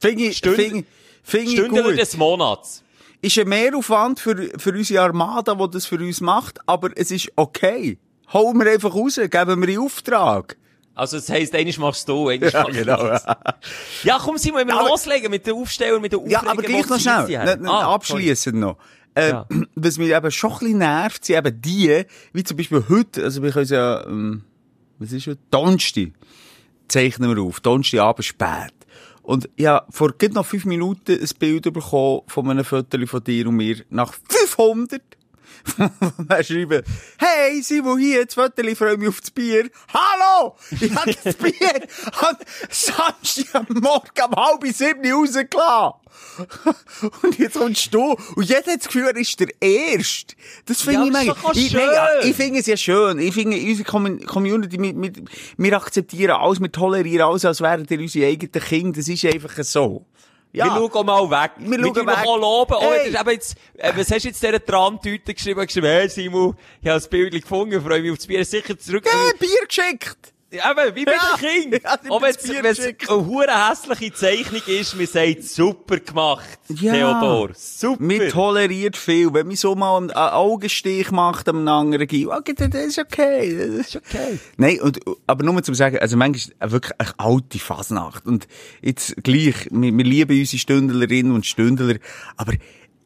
Finde ich, Stünd- finde, finde ich gut. des Monats. Ist ein Mehraufwand für, für unsere Armada, die das für uns macht, aber es ist okay. Holen wir einfach raus, geben wir in Auftrag. Also, das heisst, einiges machst du, mach ich das. Ja, komm, Simon, wir loslegen mit den Aufstellern, mit den Ja, Aufregern, aber gleich noch schnell, ne, ne, Ah, abschliessend noch. Äh, Ja. Was mich eben schon ein bisschen nervt, sind eben die, wie zum Beispiel heute, also wir können ja, ähm, was ist heute? Donnerstag zeichnen wir auf, Donnerstag Abend spät. Und ja, vor gerade noch fünf Minuten ein Bild bekommen von einem Foto von dir und mir nach 500. Wir schreiben, hey, Simon, hier, das Foto, ich freue mich auf das Bier. Hallo! Ich habe das Bier am Samstag am Morgen um halb sieben rausgelassen. Und jetzt kommst du. Und jeder hat das Gefühl, er ist der Erste. Das finde Ja, ich mega. Ich, ja, ich finde es ja schön. Ich finde, unsere Com- Community, wir, wir, wir akzeptieren alles, wir tolerieren alles, als wären wir unsere eigenen Kinder. Das ist einfach so. Ja. Wir schauen auch mal weg. Wir Wir schauen weg. auch loben. Oh, Hey. das ist eben jetzt, äh, was hast du jetzt dieser Trantüte geschrieben? Geschrieben, hey Simon, ich habe das Bild gefunden, freue mich auf das Bier. Sicher zurück. Hey, Bier geschickt! Eben, wie bei Ja. Kindern. Ja, Auch wenn es eine hure hässliche Zeichnung ist, man sagt, super gemacht, Ja. Theodor. Super. Wir toleriert viel. Wenn man so mal einen Augenstich macht am anderen Gil, okay, das ist okay. Das ist okay. Nein, und, aber nur zum sagen, also manchmal ist wirklich eine alte Fasnacht. Und jetzt gleich, wir, wir lieben unsere Stündlerinnen und Stündler, aber,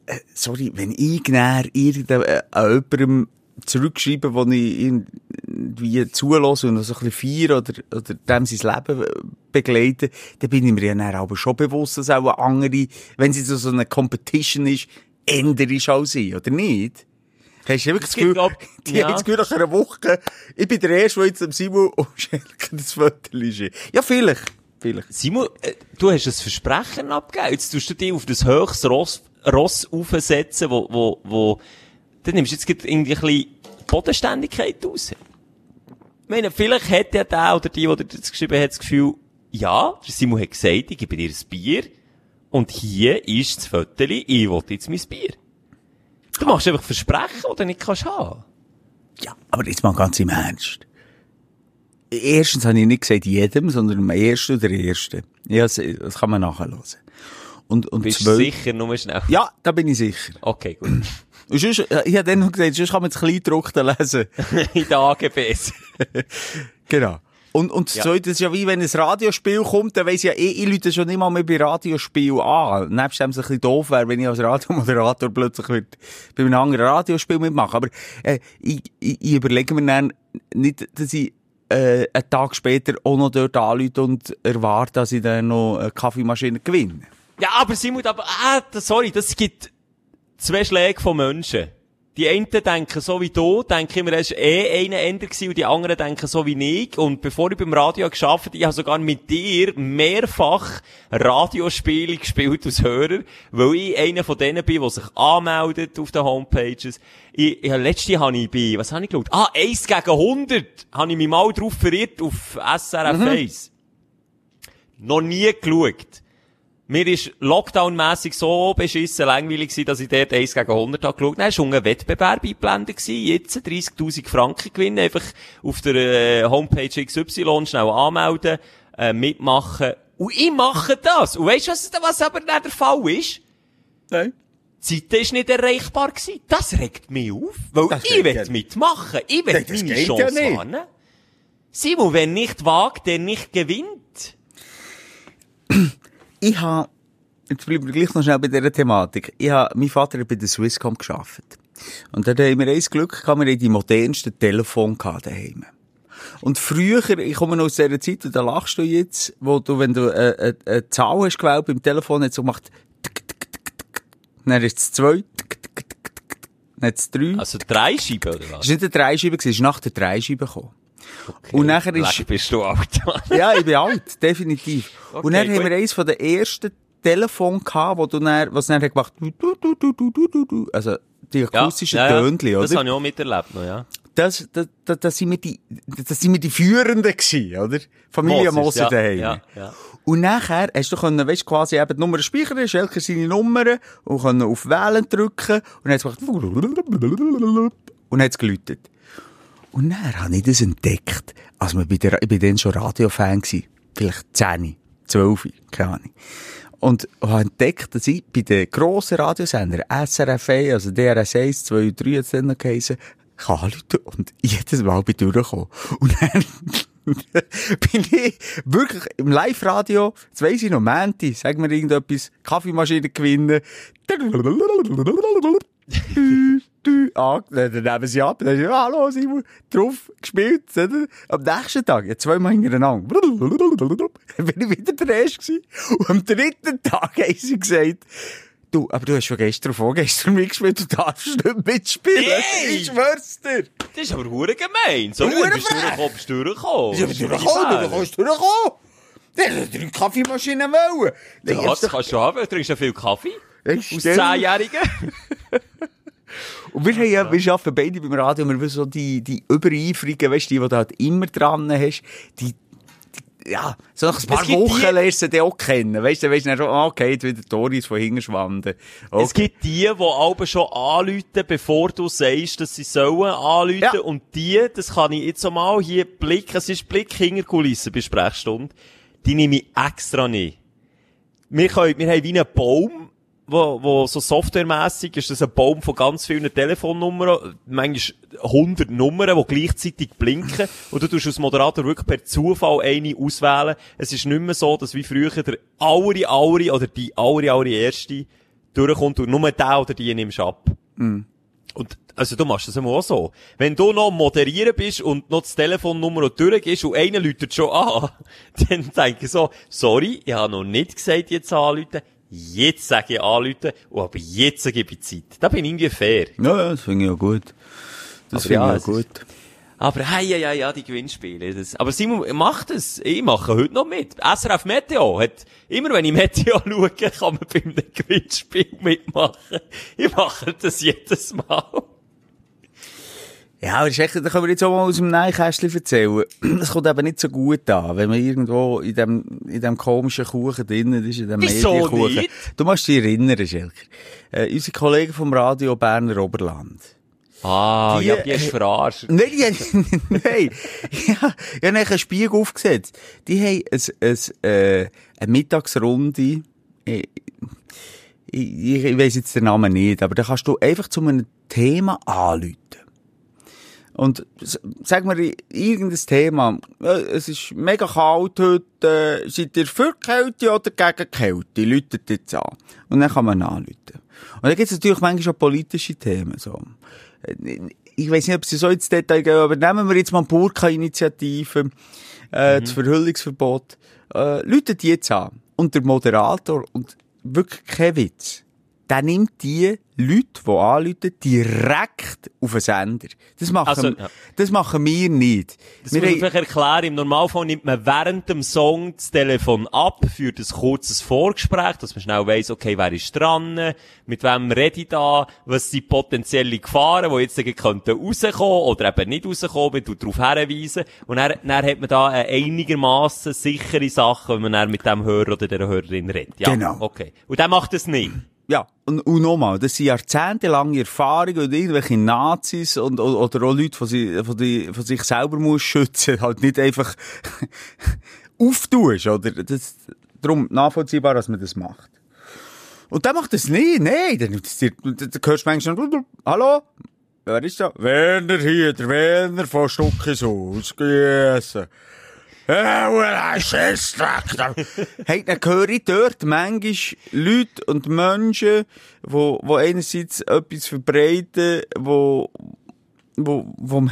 äh, sorry, wenn ich näher irgendeinem, äh, an jemandem zurückschreibe, wo ich irgendwie zulasse und so ein bisschen feiere oder, oder dem sein Leben begleite, dann bin ich mir ja dann aber schon bewusst, dass auch andere, wenn es so so eine Competition ist, änder ist als ich, oder nicht? Hast du wirklich das Gefühl, glaub- die ja. haben das Gefühl, nach einer Woche, ich bin der Erste, der jetzt am Simon und Schelke das Foto ist. Ja, vielleicht. Vielleicht. Simon, äh, du hast ein Versprechen abgegeben. Jetzt tust du dich auf das höchste Ross, Ross aufsetzen, wo, wo, wo, dann nimmst du jetzt irgendwie ein bisschen Bodenständigkeit raus. Ich meine, vielleicht hat ja der oder die, die das geschrieben hat, das Gefühl, ja, der Simon hat gesagt, ich gebe dir ein Bier, und hier ist das Föteli, ich will jetzt mein Bier. Du machst einfach Versprechen, die du nicht kannst haben. Ja, aber jetzt mal ganz im Ernst. erstens habe ich nicht gesagt jedem, sondern am ersten oder ersten. Ja, das, das kann man nachhören. Und, und Bist du sicher, nur schnell? Ja, da bin ich sicher. Okay, gut. Und sonst, äh, ich habe dann noch gesagt, sonst kann man das Kleindruckte lesen. In den AGBs. Genau. Und, und das Ja. Zweite ist ja wie, wenn ein Radiospiel kommt, dann weiss ich ja eh, ich Leute schon mal mehr bei Radiospiel an. Nebst dem es ein bisschen doof wäre, wenn ich als Radiomoderator plötzlich würd bei einem anderen Radiospiel mitmachen. Aber, äh, ich, ich, ich überlege mir dann nicht, dass ich, äh, einen Tag später auch noch dort anrufe und erwarte, dass ich dann noch eine Kaffeemaschine gewinne. Ja, aber Simon, aber, ah, das- sorry, das gibt zwei Schläge von Menschen. Die einen denken so wie du, denken immer, es war eh einer Ender gewesen, und die anderen denken so wie ich. Und bevor ich beim Radio geschafft habe, ich habe sogar mit dir mehrfach Radiospiele gespielt als Hörer, weil ich einer von denen bin, der sich anmeldet auf den Homepages. Ich, ja, letzte habe ich bei, was habe ich geschaut? Ah, 1 gegen 100 habe ich mich mal drauf verirrt auf SRF 1. Noch nie geschaut. Mir ist Lockdown-mässig so beschissen langweilig gewesen, dass ich dort 1 gegen 100 habe geschaut. Dann war schon ein Wettbewerb eingeblendet gewesen. Jetzt 30.000 Franken gewinnen. Einfach auf der äh, Homepage XY schnell anmelden, äh, mitmachen. Und ich mache das. Und weißt du, was, was aber nicht der Fall ist? Nein. Die Zeit ist nicht erreichbar gewesen. Das regt mich auf. Weil Das ich will ja- mitmachen. Ich will Nein, das meine ja Chance nicht. wahrnehmen. Simon, wer nicht wagt, der nicht gewinnt. Ich habe, jetzt bleiben wir gleich noch schnell bei dieser Thematik. Ich habe, mein Vater hat bei der Swisscom gearbeitet. Und dort haben wir eins Glück gehabt, wir haben die modernsten Telefone gehabt daheim. Und früher, ich komme noch aus dieser Zeit, und da lachst du jetzt, wo du, wenn du äh, äh, eine Zahl hast gewählt beim Telefon, hat so gemacht, tick, tick, tick, tick, dann ist es zwei, tick, tick, tick, tick. dann hat es drei. Also drei Scheiben, oder was? Es war nicht eine Dreischeibe, es ist nach der Dreischeibe gekommen. Okay. Und nachher ist... Leck, bist du alt. ja, ich bin alt, definitiv. Okay, und dann gut. haben wir eines von den ersten Telefon gehabt, wo du dann, was dann gemacht hat, also die akustischen ja, ja, Tönchen, oder? Das habe ich auch miterlebt noch, ja. Das, das, das, das sind wir die, das sind wir die Führenden gewesen, oder? Familie Moses, Moses daheim. Ja, ja. Und nachher hast du können, weißt, quasi eben die Nummer speichern, hast seine Nummern und können auf Wählen drücken und dann hat es gemacht, und dann hat es geläutet. Und dann habe ich das entdeckt, als wir bei der, ich bin dann schon Radiofan gewesen, vielleicht 10, 12, keine Ahnung. Und habe entdeckt, dass ich bei den grossen Radiosendern, SRF 1, also DRS 1, 2 und 3 hat es dann noch geheissen, kann anrufen und jedes Mal bin ich durchgekommen. Und dann bin ich wirklich im Live-Radio, jetzt weiss ich noch, Mänti, sag mir irgendetwas, Kaffeemaschine gewinnen. Ah, dann nehmen sie ab, dann ist hallo Simon, drauf gespielt, oder? Am nächsten Tag, ja, zweimal hintereinander, dann bin ich wieder der Erste gewesen. Und am dritten Tag haben sie gesagt, du, aber du hast schon gestern, vorgestern mitgespielt, du darfst nicht mitspielen. Hey! Ich schwör's dir. Das ist aber hure gemein. So, du bist durchgekommen, bist durchgekommen. Ja, aber durchgekommen, du kannst durchkommen. Der hat drei Kaffeemaschinen wollen. Ja, das kannst du haben. Du trinkst ja viel Kaffee. Aus stell- Zehnjährigen. Und wir haben ja, wir arbeiten beide beim Radio, wir wissen so die, die Übereifrigen, weißt du, die, die du halt immer dran hast, die, ja, so nach ein paar Wochen die- lernst du die auch kennen, weißt du, weisst du schon, ah, okay, jetzt wieder Doris von Hingerschwanden. Okay. Es gibt die, die aber schon anrufen, bevor du sagst, dass sie sollen anrufen. Ja. Und die, das kann ich jetzt mal hier Blick, es ist Blick hinter Kulissen bei Sprechstunde, die nehme ich extra nicht. Wir, können, wir haben wie einen Baum, wo, wo so softwaremässig ist, das ein Baum von ganz vielen Telefonnummern, manchmal 100 Nummern, die gleichzeitig blinken. Und du tust als Moderator wirklich per Zufall eine auswählen. Es ist nicht mehr so, dass wie früher der aure, aure oder die aure, aure erste durchkommt und nur der oder die nimmst ab. Und, also du machst das immer auch so. Wenn du noch moderieren bist und noch das Telefonnummer durchgehst und einer läutet schon an, dann denke ich so, sorry, ich habe noch nicht gesagt, jetzt anrufen. Jetzt sage ich anrufen und aber jetzt gebe ich Zeit. Da bin ich irgendwie fair. Ja, ja, das finde ich auch gut. Das finde ja, ich auch gut. Aber hey, ja, ja, ja, die Gewinnspiele. Das, aber Simon, mach das. Ich mache heute noch mit. SRF Meteo hat, immer wenn ich Meteo schaue, kann man bei einem Gewinnspiel mitmachen. Ich mache das jedes Mal. Ja, aber ist echt, da können wir jetzt auch mal aus dem Nähkästchen erzählen. Es kommt eben nicht so gut an, wenn man irgendwo in dem, in dem komischen Kuchen drinnen ist, in dem Medienkuchen. nicht? Du musst dich erinnern, Schelker. Äh, unsere Kollegen vom Radio Berner Oberland. Ah, Die- ja, die ist verarscht. Nein, die haben, nein. Ja, ich habe einen Spiegel aufgesetzt. Die haben ein, ein, äh, eine Mittagsrunde. Ich, ich, ich weiss jetzt den Namen nicht, aber da kannst du einfach zu einem Thema anrufen. Und sag mir irgendein Thema. äh, Es ist mega kalt heute. äh, Seid ihr für Kälte oder gegen Kälte? Läutet jetzt an. Und dann kann man anrufen. Und dann gibt es natürlich manchmal auch politische Themen. So. Äh, Ich weiß nicht, ob sie so ins Detail gehen, aber nehmen wir jetzt mal Burka-Initiative, äh, das Verhüllungsverbot. Äh, läutet die jetzt an. Und der Moderator, und wirklich kein Witz, der nimmt die Leute, die anrufen, direkt auf den Sender. Das machen, Also, ja. das machen wir nicht. Das wir muss haben- vielleicht erklären. Im Normalfall nimmt man während dem Song das Telefon ab, führt ein kurzes Vorgespräch, dass man schnell weiss, okay, wer ist dran, mit wem rede ich da, was sind potenzielle Gefahren, die jetzt könnten rauskommen oder eben nicht rauskommen, man tut darauf hinweisen. Und dann, dann hat man da eine einigermaßen sichere Sache, wenn man dann mit dem Hörer oder der Hörerin redet. Ja, Genau. Okay. Und der macht das nicht. Ja, und, und nochmal, das sind jahrzehntelange Erfahrungen und irgendwelche Nazis und, o- oder auch Leute, von, die, von sich selber muss schützen, halt nicht einfach auftust, oder? Das, darum nachvollziehbar, dass man das macht. Und der macht das nicht, nein, dann, dann dann hörst du manchmal, hallo? Wer ist da? Werner hier, der Werner von Stuckishaus, gegessen. Scheißdreck. hey, dann höre ich dort manchmal Leute und Menschen, wo, wo einerseits etwas verbreiten, wo, wo, wo,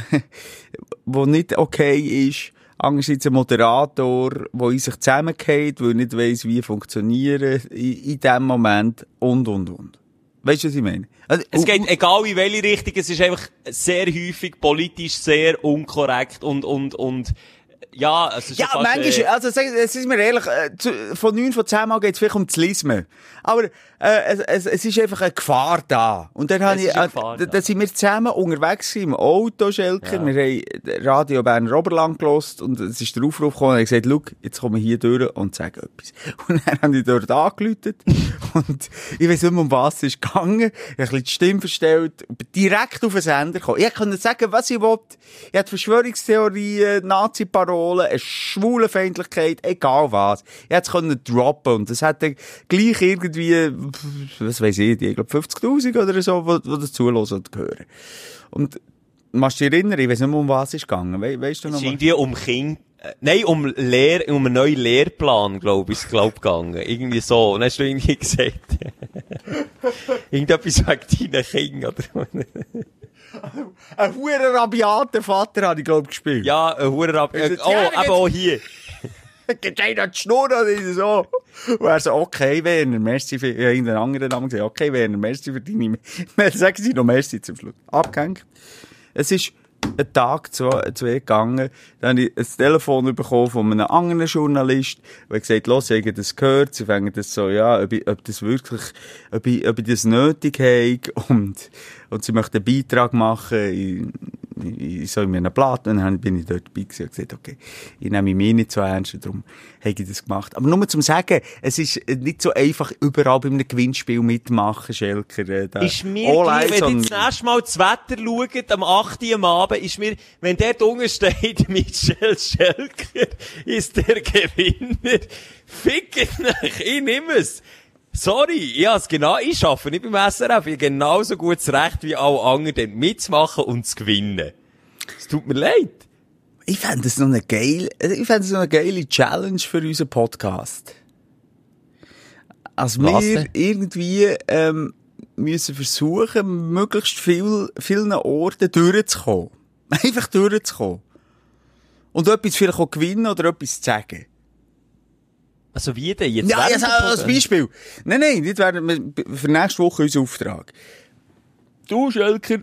wo nicht okay ist. Andererseits ein Moderator, der in sich zusammengeht, weil er nicht weiss, wie funktionieren in, in dem Moment und, und, und. Weißt du, was ich meine? Also, Es geht, egal in welche Richtung, es ist einfach sehr häufig politisch sehr unkorrekt und, und, und, ja, es ist Ja, manchmal, also es ist mir ehrlich, äh, von neun von zehn Mal geht es vielleicht um das Lismen. Aber äh, es, es, es ist einfach eine Gefahr da. Und dann habe ich, äh, da, da. sind wir zusammen unterwegs im Auto, Schelker. Wir haben Radio Berner Oberland gelost und es ist der Aufruf gekommen und ich gesagt, schau, jetzt komme ich hier durch und sage etwas. Und dann habe ich dort angelötet und ich weiss nicht mehr, um was es ist gegangen. Ich habe ein bisschen die Stimme verstellt direkt auf den Sender gekommen. Ich konnte sagen, was ich wollte. Ich hatte Verschwörungstheorien, Nazi-Parolen, eine Schwulenfeindlichkeit, egal was. Ich hätte es droppen und das hätte gleich irgendwie, pff, was weiß ich, ich glaube 50'000 oder so, die, die das zulassen und hören. Und, machst du dich erinnern? Ich weiss nicht mehr, um was es ist gegangen. We weißt du noch Es ist irgendwie um Kind, nein, um Lehr, um einen neuen Lehrplan, glaube ich, ist, glaub, gegangen. Irgendwie so. Und dann hast du irgendwie gesagt, irgendetwas wegen deinen Kindern, oder? Ein huere rabiater Vater habe ich, glaube gespielt. ja, ein äh, jetzt- oh, jetzt- auch hier. Geht einer die Schnur oder so? Und er so, okay, Werner, merci für, ja, irgendeinen anderen Namen gesagt, okay, Werner, merci für deine, sagen Sie noch merci zum Schluss. Abgehängt. Es ist ein Tag, zwei, zwei gegangen, dann habe ich ein Telefon bekommen von einem anderen Journalist, der gesagt, los, ich habe das gehört, sie fangen das so, ja, ob, ich, ob das wirklich, ob ich, ob ich das nötig habe und, und sie möchten einen Beitrag machen in, in, so in einem Blatt und dann bin ich dort dabei gewesen und gesagt, okay, ich nehme mich nicht so ernst, darum habe ich das gemacht. Aber nur zum sagen, es ist nicht so einfach, überall bei einem Gewinnspiel mitmachen, Schelker. äh, Da. Ist mir, eyes wenn ihr das nächste Mal das Wetter schaut, am 8. Uhr am Abend, ist mir, wenn der unten steht, Michel Schelker ist der Gewinner, fickt mich, ich nehme es. Sorry, ich has genau, ich schaffe nicht beim SRF, ich habe genauso gutes Recht wie alle anderen, mitzumachen und zu gewinnen. Es tut mir leid. Ich fände es noch eine geile, ich fände es noch eine geile Challenge für unseren Podcast. Also Was wir denn? irgendwie, ähm, müssen versuchen, möglichst viel, vielen Orten durchzukommen. Einfach durchzukommen. Und etwas vielleicht auch gewinnen oder etwas zu sagen. Also wie denn jetzt? Ja, jetzt als? Beispiel. Nein, nein, das wäre wir- für nächste Woche unser Auftrag. Du, Schelker,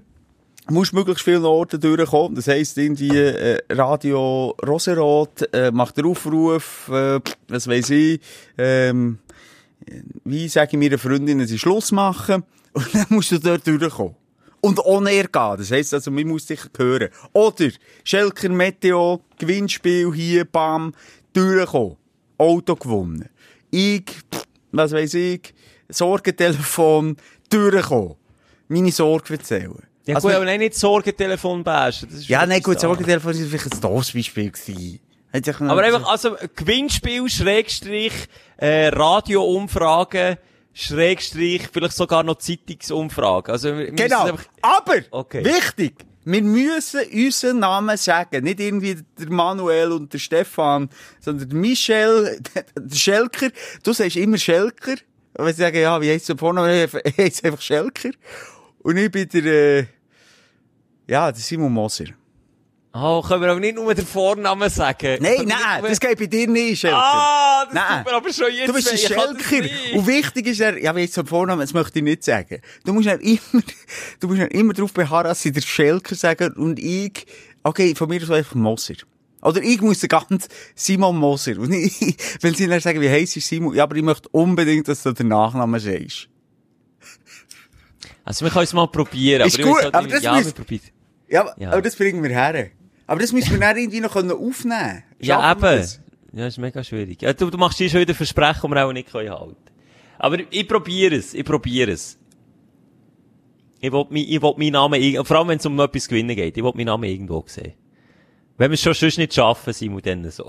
musst möglichst viele Orte durchkommen. Das heisst, irgendwie, äh, Radio Rosenrot, äh, macht den Aufruf, äh, was weiss ich, ähm, wie sage ich meiner Freundin, dass sie Schluss machen. Und dann musst du dort durchkommen. Und ohne er gehen. Das heisst also, man muss dich hören. Oder, Schelker Meteo, Gewinnspiel hier, bam, durchkommen. Auto gewonnen. Ich, was weiss ich, Sorgentelefon, durchkommen. Meine Sorge erzählen. Ja, Also gut, aber nein, nicht Sorgentelefon bashen. Ja, nein, gut. Sorgentelefon ist vielleicht ein doofes Beispiel gewesen. Hat sich noch- Aber einfach, also, Gewinnspiel, Schrägstrich, äh, Radioumfragen, Schrägstrich, vielleicht sogar noch Zeitungsumfragen. Also, wir Genau. einfach- Aber, Okay. wichtig, wir müssen unseren Namen sagen. Nicht irgendwie der Manuel und der Stefan, sondern der Michel, der Schelker. Du sagst immer Schelker. Wenn sie sagen, ja, wie heisst du vorne? Ich heisse einfach Schelker. Und ich bin der, äh, ja, der Simon Moser. Oh, können wir aber nicht nur den Vornamen sagen? Nein, nein, das geht bei dir nicht, Schelker. Ah, das Nein. tut mir aber schon jetzt Du bist ein ich Schelker. Und wichtig ist er, ja, wie jetzt zum Vornamen, das möchte ich nicht sagen. Du musst dann immer, du musst immer darauf beharren, dass sie der Schelker sagen und ich, okay, von mir aus einfach Moser. Oder ich muss den ganz Simon Moser. Und ich, wenn sie dann sagen, wie heisst du Simon? Ja, aber ich möchte unbedingt, dass du den Nachnamen sagst. Also, wir können es mal probieren. Ist aber ich halt aber nicht- das ja. Ja, Ja. aber das bringen wir her. Aber das müssen wir dann irgendwie noch können aufnehmen Ja, Schaffen wir eben. das? Ja, ist mega schwierig. Ja, du, du machst dir schon wieder Versprechen, die wir auch nicht können halten Aber ich probiere es, ich probiere es. Ich will, mi- ich will meinen Namen, vor allem wenn es um etwas gewinnen geht, ich will meinen Namen irgendwo sehen. Wenn wir es schon sonst nicht schaffen, Simon, dann so.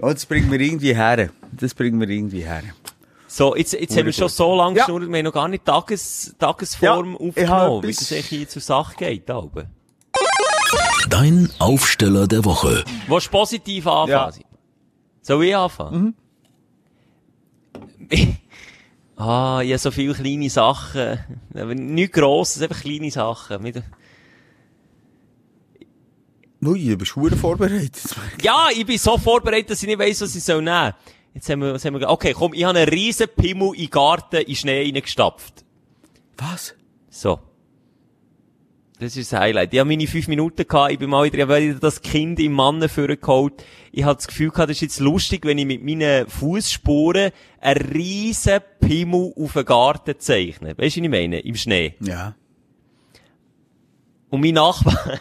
Ja, das bringen wir irgendwie her. Das bringen wir irgendwie her. So, jetzt, jetzt haben wir schon so lange Ja. geschnurrt, wir haben noch gar nicht Tages, Tagesform Ja, aufgenommen, wie eigentlich hier zur Sache geht, Alben. Dein Aufsteller der Woche. Willst du positiv anfangen? Ja. Soll ich anfangen? ah, ich habe so viele kleine Sachen. Aber nichts Grosses, einfach kleine Sachen. Mit- Ui, du bist verdammt vorbereitet. Ja, ich bin so vorbereitet, dass ich nicht weiss, was ich soll nehmen. Jetzt haben wir, was haben wir, okay, komm, ich habe einen riesen Pimmel in den Garten in Schnee reingestapft. Was? So. Das ist das Highlight. Ich habe meine fünf Minuten gehabt, ich bin mal wieder, ich habe wieder das Kind im Mannen vorgeholt. Ich hatte das Gefühl gehabt, das ist jetzt lustig, wenn ich mit meinen Fußspuren einen riesen Pimmel auf den Garten zeichne. Weißt du, was ich meine? Im Schnee. Ja. Und mein Nachbar,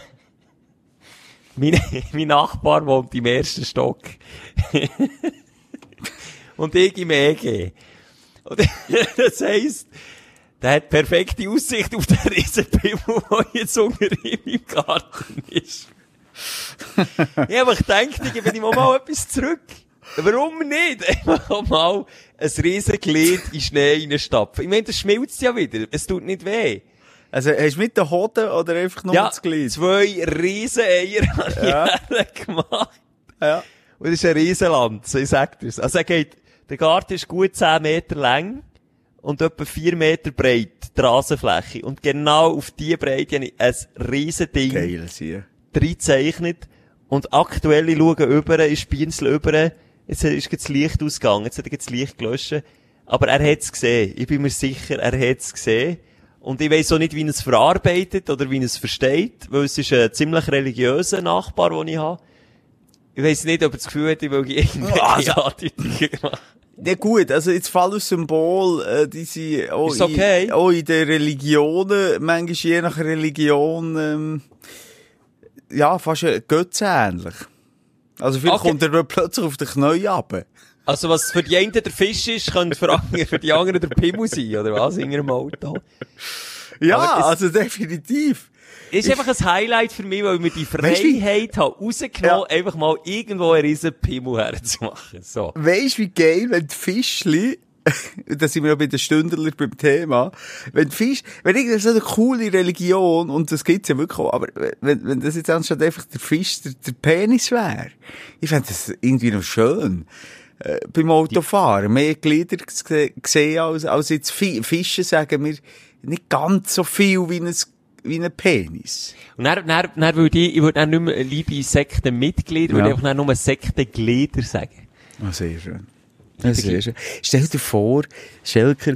mein, mein Nachbar wohnt im ersten Stock. Und ich im EG. Und das heisst, der hat perfekte Aussicht auf den riesen Pimmel, der jetzt unter ihm im Garten ist. ich habe gedacht, ich ihm auch mal etwas zurück. Warum nicht? Einfach mal ein riesen Glied in Schnee reinstapfen. Ich meine, das schmilzt ja wieder. Es tut nicht weh. Also, hast du mit den Hoden oder einfach nur Ja, das Glied? zwei riesen Eier habe ich Ja. gemacht. Ja. Und das ist ein Riesenland, so ich sag dir's. Also er geht, der Garten ist gut 10 Meter lang und etwa 4 Meter breit, die Rasenfläche. Und genau auf diese Breite habe ich ein riesen Ding Geil, sie. reingezeichnet. Und aktuell, ich schaue über, ich Pinsel über, jetzt ist das Licht ausgegangen, jetzt hat er das Licht gelöscht. Aber er hat's gesehen. Ich bin mir sicher, er hat's gesehen. Und ich weiss auch nicht, wie er es verarbeitet oder wie er es versteht, weil es ist ein ziemlich religiöser Nachbar, den ich habe. Ich weiss nicht, ob er das Gefühl hat, ich will irgendwelche Also- Andeutungen machen. Ja gut, also jetzt Phallus-Symbol, äh, die sind auch, Ist okay. in, auch in den Religionen, manchmal je nach Religion, ähm, ja, fast äh, götzenähnlich. Also vielleicht Okay. kommt er plötzlich auf den Knäuel runter. Also was für die einen der Fisch ist, könnte für, für die anderen der Pimmel sein, oder was? In ihrem Auto. Ja, das- also definitiv. Ist einfach ein Highlight für mich, weil mir die Weißt du Freiheit habe rausgenommen, einfach mal irgendwo einen riesen Pimmel herzumachen. So. Weisst wie geil, wenn die Fischli, da sind wir ja bei den Stündler beim Thema, wenn die Fisch, wenn irgendeine so eine coole Religion, und das gibt's ja wirklich auch, aber wenn, wenn das jetzt anstatt einfach der Fisch der, der Penis wäre, ich fände das irgendwie noch schön. Äh, beim Autofahren, mehr Glieder gesehen als, als jetzt Fi- Fische sagen wir nicht ganz so viel wie ein, wie ein Penis. Und dann, dann, dann würde ich, ich würde dann nicht mehr liebe Sektenmitglieder, würde Ja. ich einfach nur Sektenglieder sagen. Ah, sehr schön. Ja, sehr schön. Stell dir vor, Schelker,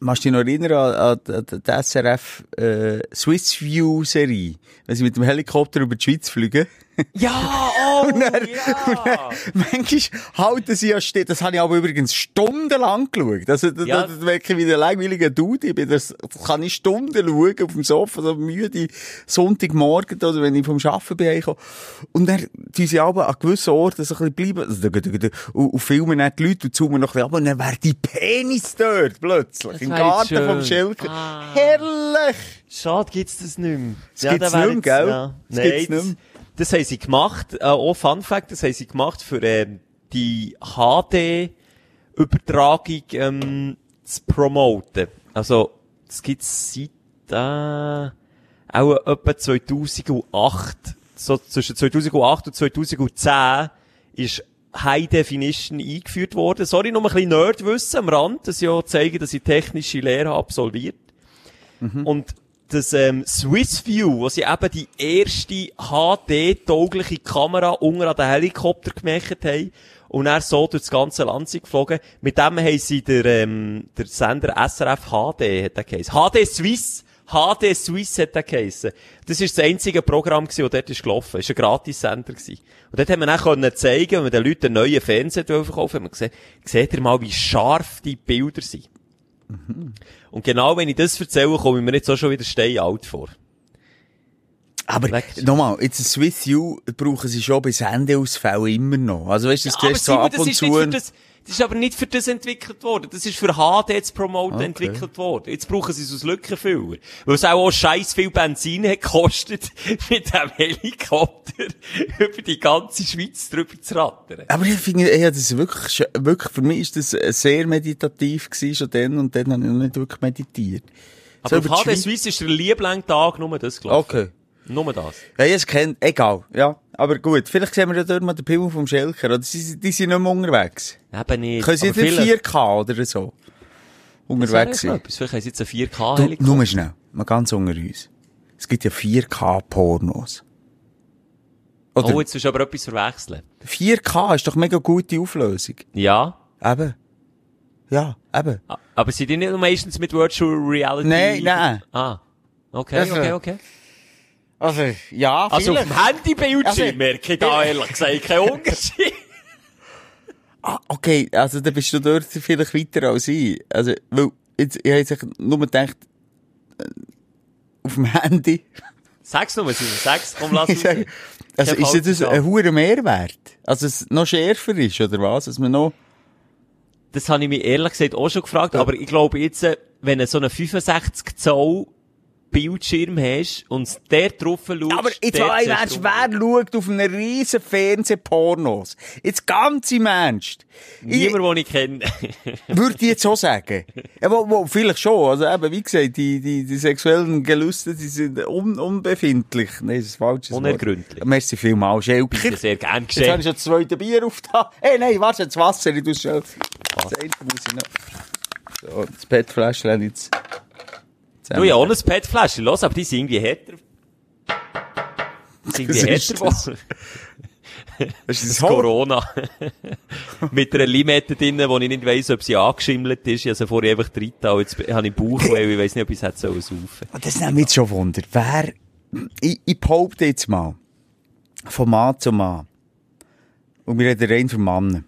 Machst du dich noch erinnern an, an, an die SRF äh, Swiss View Serie? Wenn sie mit dem Helikopter über die Schweiz fliegen. Ja, oh, Und dann- ja. Manchmal halten sie ja stehen. Das habe ich aber übrigens stundenlang geschaut. Also, da, Ja. da, da merke ich wie ein langweiliger Dude. Ich bin das, das kann ich Stunden schauen auf dem Sofa, so müde Sonntagmorgen oder wenn ich vom Arbeiten bin heimgekommen. Und dann tun sie aber an gewissen Orten so ein bisschen bleiben. Also, Und, und filmen dann die Leute und zoomen noch ein bisschen ab. Und dann wäre die Penis dort plötzlich. Im wäre Garten schön. vom Schelker. Ah. Herrlich! Schade gibt's das nicht mehr. Das gibt's der wär nicht mehr, gell? Ja. Das Nein, gibt's nicht das, mehr. Das haben sie gemacht, äh, auch Fun Fact, das haben sie gemacht für ähm, die HD-Übertragung ähm, zu promoten. Also, das gibt's seit äh, auch etwa 2008, so zwischen 2008 und 2010 ist High Definition eingeführt worden. Sorry, noch ein bisschen Nerdwissen am Rand, das ja zeigen, dass ich technische Lehre absolviert. Und das ähm, Swiss View, wo sie eben die erste HD-taugliche Kamera unter an den Helikopter gemacht haben und er so durch das ganze Land sind geflogen, mit dem haben sie der, ähm, der Sender SRF HD, hat der geheißen. HD Swiss, HD Swiss hat der geheißen. Das ist das einzige Programm das dort ist gelaufen. War ein Gratis-Sender gewesen. Und dort haben wir dann können zeigen, wenn wir den Leuten einen neuen Fernseher verkaufen haben wir gesehen, seht ihr mal, wie scharf die Bilder sind. Und genau wenn ich das erzähle, komme ich mir jetzt auch schon wieder steinalt vor. Aber nochmal, jetzt ein Swiss U brauchen sie schon bei Sendeausfällen immer noch. Also weißt du, das aber siehst so ab und zu. Das, ist aber nicht für das entwickelt worden. Das ist für HD zu promoten Okay. entwickelt worden. Jetzt brauchen sie es als Lückenfüller. Weil es auch, auch scheiß viel Benzin hat gekostet, mit dem Helikopter über die ganze Schweiz drüber zu rattern. Aber ich finde, ja, das ist wirklich, wirklich, für mich ist das äh, sehr meditativ gewesen, schon dann, und dann habe ich noch nicht wirklich meditiert. So Aber über auf HD Schweiz- ist der Liebling-Tag nur das gelaufen. Okay. Nur das. Ja, ich kennt, egal, ja. Aber gut, vielleicht sehen wir ja dort mal den Pimmel vom Schelker, oder? Die, die sind nicht mehr unterwegs. Eben nicht. Können sie vielleicht- 4K oder so? Unterwegs sein. Vielleicht haben sie jetzt einen Du, 4K-Helikopter. nur schnell, mal ganz unter uns. Es gibt ja 4K-Pornos. Oder Oh, jetzt ist aber etwas verwechseln. 4K ist doch mega gute Auflösung. Ja. Eben. Ja, eben. Aber sind die nicht meistens mit Virtual Reality? Nein, nein. Ah. Okay, Das, okay, okay. Also, ja, Also auf dem Handybildschirm Also- merke ich da ehrlich gesagt keinen Unterschied. Ah, okay, also da bist du dort vielleicht weiter als ich. Also, weil, jetzt, ich habe jetzt nur gedacht, äh, auf dem Handy. Sag's nur, Simon, sag's, komm, lass Ich uns. sage, also ist das gesagt. ein hoher Mehrwert? Also es noch schärfer ist, oder was? Dass man noch... Das habe ich mich ehrlich gesagt auch schon gefragt, aber ich glaube jetzt, äh, wenn du so einen 65 Zoll Bildschirm hast und der drauf schaust, Aber jetzt mal, weißt, du- wer schaut auf einem riesen Fernsehpornos? Jetzt ganz im Ernst. Niemand, den ich kenne. würde ich jetzt so sagen. Ja, wo, wo, vielleicht schon. Also eben, wie gesagt, die, die, die sexuellen Gelüste, die sind un, unbefindlich. Nein, das ist falsch. Unergründlich. Merci vielmals, Schelker. Bitte sehr gern Jetzt habe ich schon das zweite Bier aufgetan. Hey, nein, warte, das Wasser, ich tue schnell. Das muss ich noch. So, das ich jetzt. Du, ja, ohne ein PET-Fläschchen, los, aber die sind irgendwie härter. Sind ist härter das? geworden. Das ist Das Corona. Mit einer Limette drin, wo ich nicht weiss, ob sie angeschimmelt ist. Ich habe sie vorher einfach und jetzt habe ich Bauch, weil ich weiss nicht, ob ich es hätte saufen. Ah, Das nimmt mich jetzt schon Wunder. Wer, ich, ich behaupte jetzt mal, von Mann zu Mann, und wir reden rein von Männern,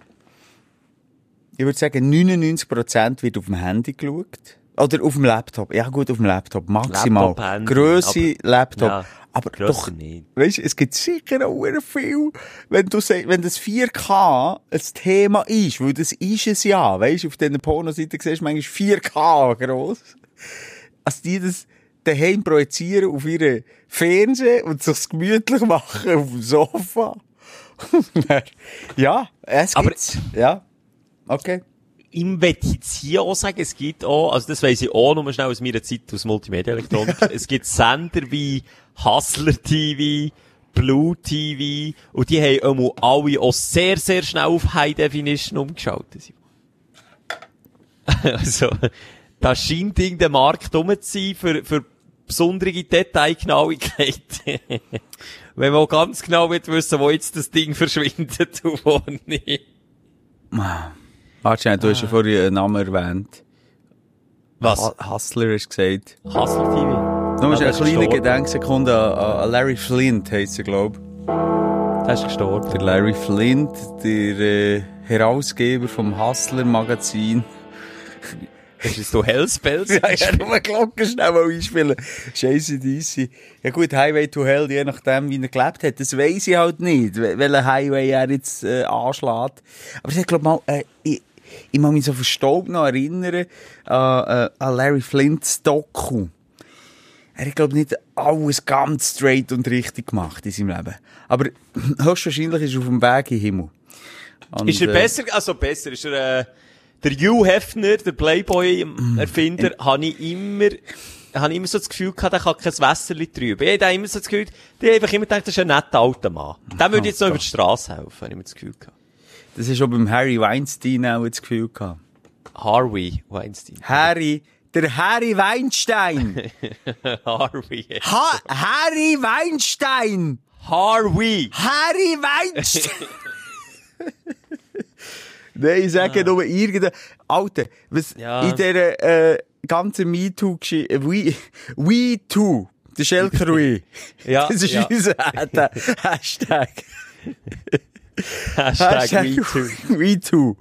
ich würde sagen, 99% wird auf dem Handy geschaut. Oder auf dem Laptop. Ja gut, auf dem Laptop. Maximal. Laptop, Grösse, Laptop. Ja, aber doch, nicht. weißt du, es gibt sicher auch viel, wenn du sagst, wenn das 4K ein Thema ist, weil das ist es ja, weißt du, auf diesen Pornoseiten siehst du manchmal 4K gross als die das daheim projizieren auf ihre Fernsehen und sich's gemütlich machen auf dem Sofa. ja, es Aber- gibt's. Ja. Okay. Ich möchte jetzt hier auch sagen, es gibt auch, also das weiss ich auch nur schnell aus meiner Zeit aus Multimedia-Elektronik, es gibt Sender wie Hustler TV, Blue TV, und die haben immer alle auch sehr, sehr schnell auf High Definition umgeschaltet. also, da scheint irgendein Markt rum zu sein für, für besondere Detailgenauigkeit. Wenn man auch ganz genau will wissen, wo jetzt das Ding verschwindet und wo nicht. Warte schnell, du hast ja vorhin einen Namen erwähnt. Was? Ha- Hustler hast du gesagt. Hustler TV? Nur Ja, eine kleine. Gedenksekunde an, an Larry Flint heisst er, glaub ich. Der ist gestorben. Der Larry Flint, der äh, Herausgeber vom Hustler Magazin. Ist es so Hellspells? Ja, ja, nur eine Glocke schnell mal einspielen. Scheiße DC. Ja gut, Highway to Hell, je nachdem, wie er gelebt hat, das weiss ich halt nicht, wel- welchen Highway er jetzt äh, anschlägt. Aber ich glaube mal, äh, ich, mag mich so verstaubt noch erinnern an, äh, an Larry Flints Doku. Er hat, glaube nicht alles ganz straight und richtig gemacht in seinem Leben. Aber höchstwahrscheinlich ist er auf dem Weg in den Himmel. Und, Ist er äh, besser, also besser, ist er, äh, der Hugh Hefner, der Playboy-Erfinder, habe ich immer, habe ich immer so das Gefühl gehabt, der kann kein Wässerli trüben. Ich habe immer so das Gefühl, die haben einfach immer gedacht, das ist ein netter alter Mann. Der würde jetzt noch über die Straße helfen, habe ich immer das Gefühl gehabt. Das ist schon beim Harry Weinstein auch das Gefühl gehabt. Harvey Weinstein. Harry, der Harry Weinstein. Harvey. ha Harry Weinstein. Harvey! Harry Weinstein. Nein, ich sage nur irgendein, Alter, was Ja. in dieser, äh, ganzen MeToo-Geschichte, äh, We, We Too, der Schelker We. Ja, Das ist ja. unser Hashtag. Hashtag. Hashtag MeToo. We Too.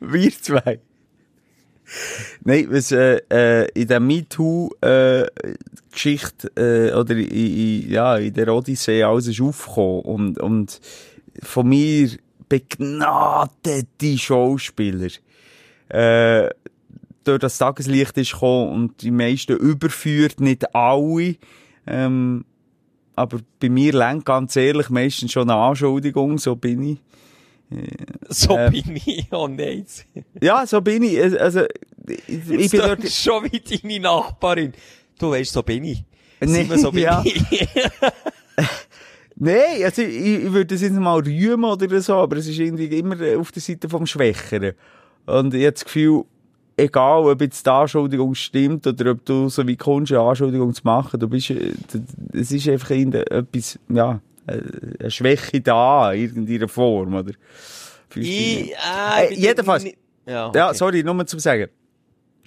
Wir zwei. Nein, was, äh, äh, in der MeToo-Geschichte, äh, oder in, in, ja, in der Odyssee alles ist aufgekommen und, und von mir begnadete Schauspieler, äh, durch das Tageslicht ist gekommen und die meisten überführt, nicht alle, ähm, aber bei mir lenkt ganz ehrlich meistens schon eine Anschuldigung, so bin ich. So Äh, bin ich, oh nein. Ja, so bin ich. Also, ich, ich bin dort schon wie deine Nachbarin. Du weißt, so bin ich. Nee, so bin ja. ich. Nein, also ich, ich würde das jetzt mal rühmen oder so, aber es ist irgendwie immer auf der Seite vom Schwächeren. Und ich habe das Gefühl, egal ob jetzt die Anschuldigung stimmt oder ob du so wie kommst, eine Anschuldigung zu machen, du bist, äh, es ist einfach irgendetwas, ja, äh, eine Schwäche da, in irgendeiner Form, oder? Ich, nicht? äh, Äh, jedenfalls. nicht- Ja, Ja, okay. sorry, nur zu sagen.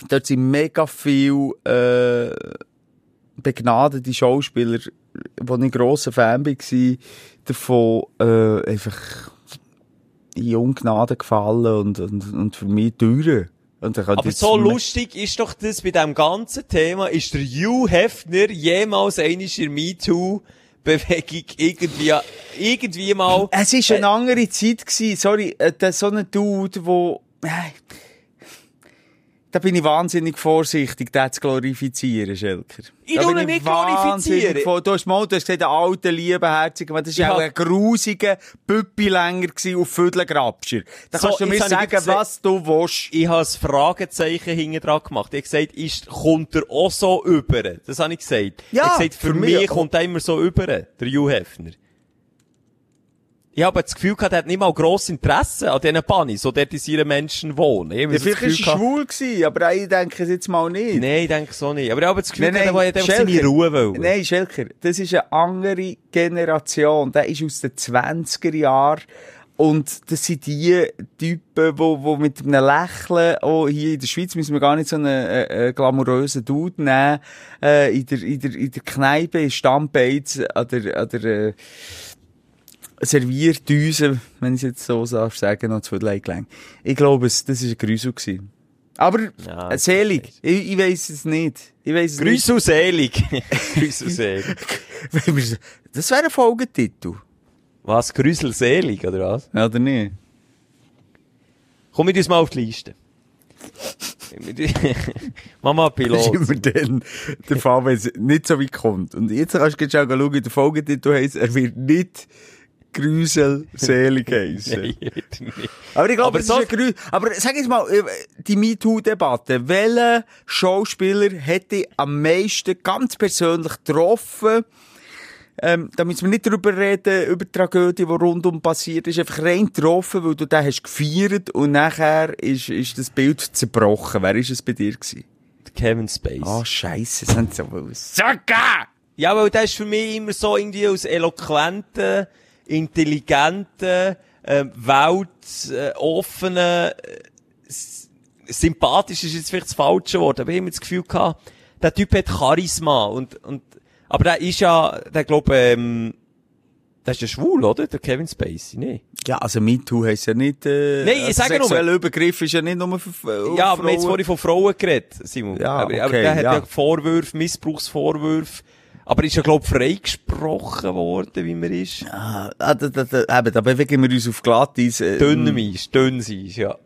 Dort sind mega viele äh, begnadete Schauspieler, wo ich grosser Fan war, davon äh, einfach in Ungnade gefallen und, und, und für mich teuer. Und dann Aber so lustig ist doch das bei diesem ganzen Thema, ist der Hugh Hefner jemals einisch in der MeToo-Bewegung irgendwie, irgendwie mal, Es war eine andere Zeit gewesen. Sorry, äh, so ein Dude, wo, äh, da bin ich wahnsinnig vorsichtig, den zu glorifizieren, Schelker. Ich Da tu bin ihn nicht glorifizieren. Du hast mal, du hast gesagt, der alte, liebe, herzige, Mann, das war Ja. auch ein grusiger Püppilänger auf Vödelgrabscher. Da So, kannst du mir sagen, gesehen- was du willst. ich habe ein Fragezeichen hinten dran gemacht. Ich habe gesagt, ist, kommt er auch so über? Das habe ich gesagt. Ja, ich habe gesagt, für, für mich kommt er immer so über, der Hugh Hefner. Ich habe das Gefühl gehabt, er hat nicht mal grosses Interesse an diesen Bunnies, so dort in seinen Menschen wohnen. Ich Ja, vielleicht war er schwul gewesen, aber ich denke es jetzt mal nicht. Nein, ich denke so nicht. Aber ich habe das Gefühl, Nein, gehabt, er seine Ruhe wollen. Nein, Schelker, das ist eine andere Generation. Der ist aus den 20er Jahren. Und das sind die Typen, wo, wo mit einem Lächeln, auch hier in der Schweiz müssen wir gar nicht so einen äh, äh, glamourösen Dude nehmen, äh, in der, in der, in der Kneipe, in Stammbeiz, an der, an der, äh, Servierdüse, wenn ich es jetzt so darf sagen, noch zu viel gelang. Ich glaube, das war ein Grüßel gewesen. Aber, Ja, selig. Ich, ich weiss es nicht. Ich weiss es nicht. Grüß und selig. Grüß und selig. Das wäre ein Folgetitel. Was? Grüselselig, oder was? Ja, oder nicht? Komm mit uns mal auf die Liste. Mama Das ist Pilot. immer dann der Fall, wenn es nicht so weit kommt. Und jetzt kannst du schon schauen, der Folgetitel heisst, er wird nicht gruselselig heissen. Aber ich glaube, Aber es so- ist ein Grü Aber sag jetzt mal, äh, die MeToo-Debatte. Welcher Schauspieler hätte am meisten ganz persönlich getroffen? Ähm, da müssen wir nicht drüber reden, über die Tragödie, die rundum passiert ist. Einfach rein getroffen, weil du den hast gefeiert und nachher ist, ist das Bild zerbrochen. Wer ist es bei dir gewesen? Kevin Space. Ah, scheisse, das haben sie so sagen! Ja, weil der ist für mich immer so irgendwie aus eloquenten, intelligenten, ähm, weltoffenen, äh, äh, sympathisch ist jetzt vielleicht das falsche Wort, aber ich habe das Gefühl gehabt, der Typ hat Charisma und, und, aber der ist ja, der glaube, ähm, Das ist ja schwul, oder? Der Kevin Spacey, nee. Ja, also MeToo heisst ja nicht, äh, Nein, ich sage nur- Übergriff ist ja nicht nur für, äh, Ja, aber wir haben jetzt Frauen. vorhin von Frauen geredet, Simon. Ja, aber, aber der hat ja, ja. Vorwürfe, Missbrauchsvorwürfe. Aber ist ja, glaub ich, freigesprochen worden, wie man ist. Ah, da, da, da, eben, da bewegen wir uns auf Glattis. Äh, Dünnem Eis, dünnes Eis, ja.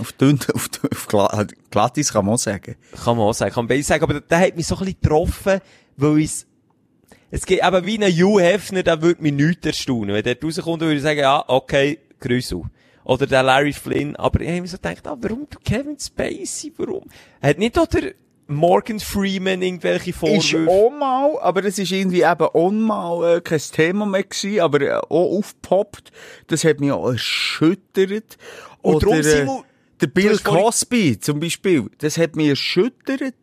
Auf, dünn, auf, auf Gla- Glattis kann man auch sagen. Kann man auch sagen, kann man sagen. Aber der hat mich so ein bisschen getroffen, weil es, es geht eben wie ein Hugh Hefner, der würde mich nichts erstaunen. Wenn der rauskommt, würde ich sagen, ja, okay, Grüße. Oder der Larry Flynn. Aber ich habe mir so gedacht, ah, warum der Kevin Spacey, warum? Hat nicht auch der Morgan Freeman irgendwelche Ist Vorwürfe? auch mal, aber es ist irgendwie eben auch mal äh, kein Thema mehr gewesen, aber äh, auch aufgepoppt. Das hat mich auch erschüttert. Und Oder, Simon, der du Bill hast vorhin- Cosby zum Beispiel, das hat mich erschüttert.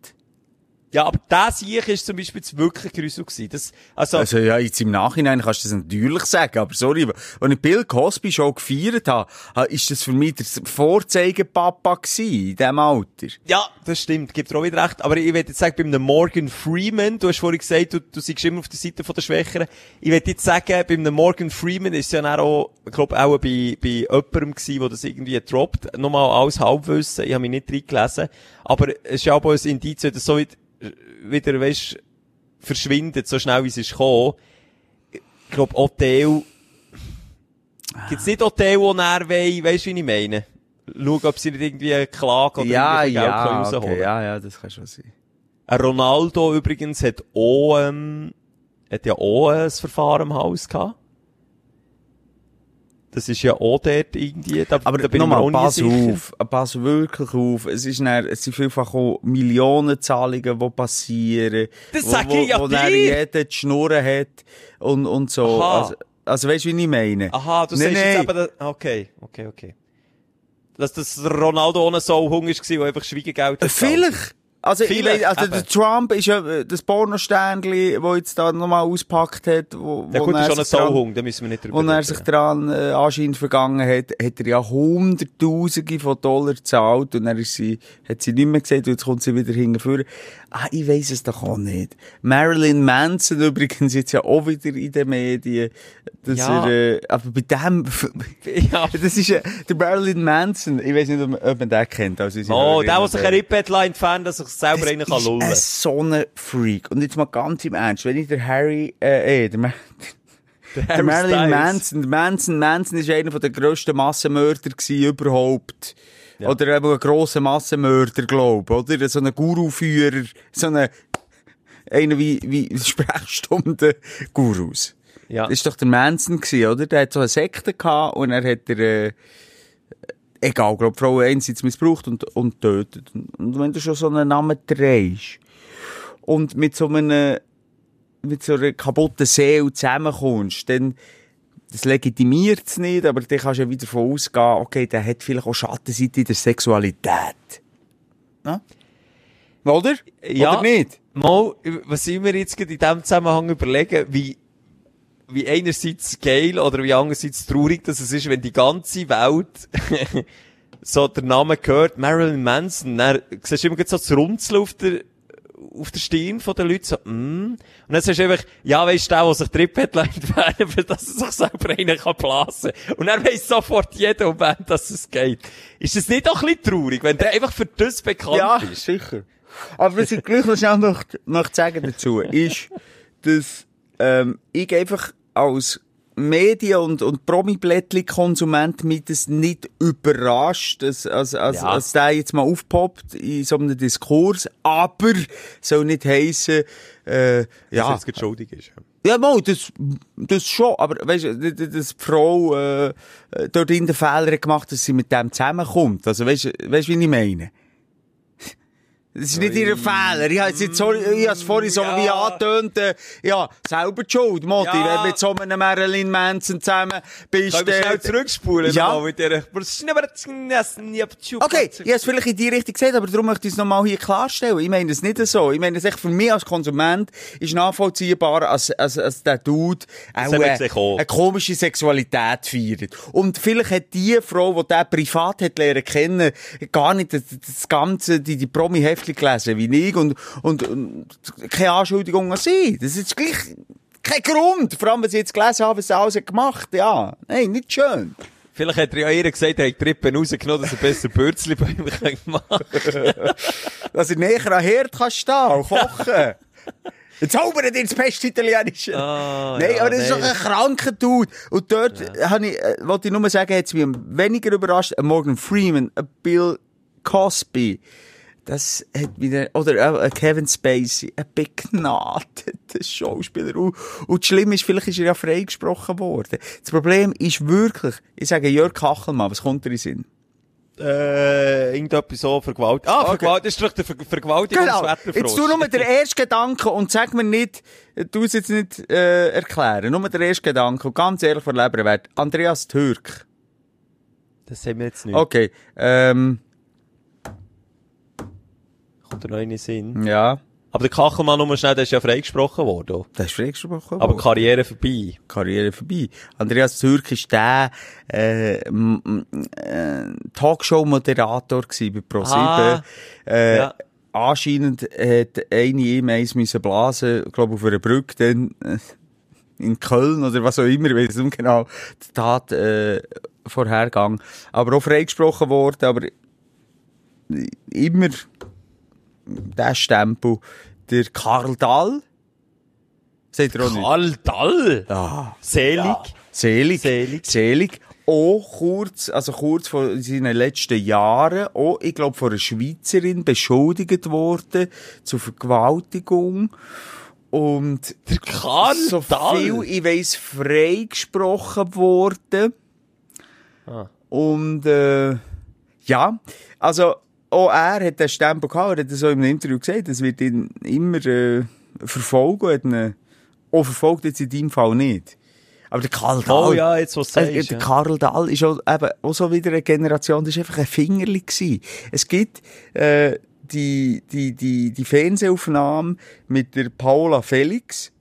Ja, aber das hier ist zum Beispiel jetzt wirklich gruselig gewesen. Das, also, Also ja, jetzt im Nachhinein kannst du das natürlich sagen, aber sorry, als ich Bill Cosby schon gefeiert habe, ha- ist das für mich der Vorzeigepapa gewesen, in diesem Alter. ja, das stimmt, gibt dir auch wieder recht. Aber ich will jetzt sagen, bei einem Morgan Freeman, du hast vorhin gesagt, du, du siehst immer auf der Seite der Schwächeren. Ich will jetzt sagen, bei einem Morgan Freeman ist es ja auch, ich glaube, auch bei, bei jemandem gewesen, der das irgendwie droppt. Nochmal alles Halbwissen, ich habe mich nicht reingelesen. Aber es ist ja auch ein Indiz, dass so wieder, weisst, verschwindet, so schnell wie es ist gekommen. Ich glaube, Hotel, gibt's nicht Hotel, wo er will, weisst du, wie ich meine? Schauen, ob sie nicht irgendwie eine Klage oder ja, irgendwie Geld ja, können rausholen okay, ja, ja, das kann schon sein. Ein Ronaldo übrigens hat auch, ähm, hat ja auch ein Verfahren im Haus gehabt. Das ist ja auch dort irgendwie, da, Aber da bin ich mir nochmal, auch pass sicher. auf, pass wirklich auf. Es ist dann, es sind vielfach auch Millionenzahlungen, die passieren. Das wo, sag wo, ich ja Wo dir. jeder die Schnurren hat und, und so. Aha. Also, also weißt du, wie ich meine? Aha, du Nein, sagst jetzt nein. eben, da- okay, okay, okay. Dass das Ronaldo ohne Sauhung ist, der einfach Schweigegeld hat. Vielleicht. Also, ich Vielleicht, weiss, also der Trump ist ja äh, das Pornosternli, wo jetzt da nochmal auspackt hat, wo, Ja wo gut, das er ist schon ein sich dran- Sauhung, da müssen wir nicht drüber Wo er sich daran äh, anscheinend vergangen hat, hat er ja Hunderttausende von Dollar gezahlt und dann ist sie, hat sie nicht mehr gesehen und jetzt kommt sie wieder hingeführen. Ah, ich weiss es doch auch nicht. Marilyn Manson übrigens jetzt ja auch wieder in den Medien. Dass Ja. er, äh, aber bei dem, Ja. das ist äh, der Marilyn Manson, ich weiss nicht, ob man, ob man den kennt. Also Oh, der, der und sich ein Rippetlein entfernt, dass sich selber einen kann lullen. ist ein so ein Freak. Und jetzt mal ganz im Ernst, wenn ich der Harry, äh, eh, der, Ma der Harry Marilyn. Manson, der Manson, Manson ist einer der grössten Massenmörder überhaupt. Ja. Oder eben ein grosser Massenmörder, glaube oder? So ein Guru-Führer, so ein, einer wie, wie Sprechstunden-Gurus. Ja. Das ist doch der Manson gewesen, oder? Der hat so eine Sekte gehabt und er hat er, äh, egal, glaub, Frauen einerseits missbraucht und, und tötet. Und, wenn du schon so einen Namen trägst und mit so einem, mit so einer kaputten Seele zusammenkommst, dann, das legitimiert es nicht, aber dann kannst du ja wieder davon ausgehen, okay, der hat vielleicht auch Schattenseite in der Sexualität. Ja? Oder? Ja. Oder nicht? Mal, was ich mir jetzt gerade in diesem Zusammenhang überlegen, wie, wie einerseits geil oder wie andererseits traurig dass es ist, wenn die ganze Welt so der Name gehört, Marilyn Manson, dann siehst du immer so das Runzeln auf der, auf der Stirn von den Leuten, so, mm. Und dann sagst du einfach, ja, weisst du, der, der sich Trippet entfernen für dass er sich selber einen kann blasen. Und dann weiss sofort jeder Moment, dass es geht. Ist das nicht auch ein bisschen traurig, wenn der einfach für das bekannt Ja, ist? sicher. Aber was ich gleich noch schnell möchte, möchte sagen dazu, ist, dass ähm, ich einfach als Medien- und, und Promi-Blättli-Konsument mich das nicht überrascht, dass, als, als, Ja. als der jetzt mal aufpoppt in so einem Diskurs, aber soll nicht heissen, äh, Dass ja, jetzt gerade schuldig ist. ja, mal, das, das schon, aber weißt du, dass dass die Frau äh, dort in den Fehler hat gemacht, dass sie mit dem zusammenkommt. Also weißt du, wie ich meine? Das ist nicht ihr Fehler. Ich habe jetzt nicht, sorry, ich habe es vorhin so Ja. wie angetönt, äh, ja, selber die schuld, Modi, Ja. wenn du mit so einem Marilyn Manson zusammen bist. Wir äh, schnell zurückspulen? Ja. nochmal Mit der... Okay, ich habe es vielleicht in die Richtung gesehen, aber darum möchte ich es nochmal hier klarstellen. Ich meine es nicht so. Ich meine es echt für mich als Konsument ist nachvollziehbar, als, als, als der Dude auch äh, auch. eine komische Sexualität feiert. Und vielleicht hat die Frau, die der privat hat lernen kennen, gar nicht das, das Ganze, die, die Promi-Heftchen gelesen wie ich und, und, und keine Anschuldigung an sie. Das ist gleich Kein Grund. Vor allem, wenn sie jetzt gelesen haben, was sie alles gemacht Ja. Nein, nicht schön. Vielleicht hat er ja ihr gesagt, er hat die Rippen rausgenommen, dass er besser Bürzli bei ihm machen kann. Dass er näher an Herd kann stehen und kochen. Jetzt zaubern dir das beste Italienische. Ah, nein, ja, aber das ist nein. doch ein kranker Dude. Und dort habe ich, äh, wollte ich nur sagen, hat es mich weniger überrascht, Morgan Freeman, Bill Cosby. Das hat wieder, oder ein Kevin Spacey, ein begnadeter Schauspieler. Und, und das Schlimme ist, vielleicht ist er ja freigesprochen worden. Das Problem ist wirklich, ich sage Jörg Kachelmann, was kommt dir in den Sinn? Äh, irgendetwas so Vergewaltigung. Ah, Okay. Vergewaltigung, das ist doch der Ver Vergewaltigung Genau. Jetzt tu nur den ersten Gedanken und sag mir nicht, du es jetzt nicht äh, erklären. Nur der erste Gedanke und ganz ehrlich von Leber wert. Andreas Türk. Das haben wir jetzt nicht. Okay. Ähm, Da noch in den Sinn. ja. Aber der Kachelmann, nur schnell, der ist ja freigesprochen worden. Das ist freigesprochen. Aber Karriere vorbei. Karriere vorbei. Andreas Türk ist der äh, äh, Talkshow-Moderator bei ProSieben. Ah, äh, ja. Anscheinend hat eine ihm eins müssen blasen, glaube auf einer Brücke, dann äh, in Köln oder was auch immer, ich weiß nicht genau, die Tat äh, vorhergegangen. Aber auch freigesprochen worden, aber immer der Stempel. Der Karl Dahl. Seht ihr auch nicht? Karl Dall. Ah. Selig. Selig. Selig. Selig. Auch kurz, also kurz vor seinen letzten Jahren, auch, ich glaube, von einer Schweizerin beschuldigt worden zur Vergewaltigung. Und Der Karl so Dall. viel, ich weiss, freigesprochen worden. Ah. Und, äh, ja, also, auch er hat den Stempel gehabt, er hat das so im Interview gesagt, das wird ihn immer, äh, verfolgen, hat ihn, auch verfolgt jetzt in deinem Fall nicht. Aber der Karl Dahl. Oh ja, jetzt was Äh, sagst. der ja. Karl Dahl ist auch, eben, auch so wieder eine Generation, das war einfach ein Fingerli. Gewesen. Es gibt äh, die, die, die, die Fernsehaufnahme mit der Paula Felix.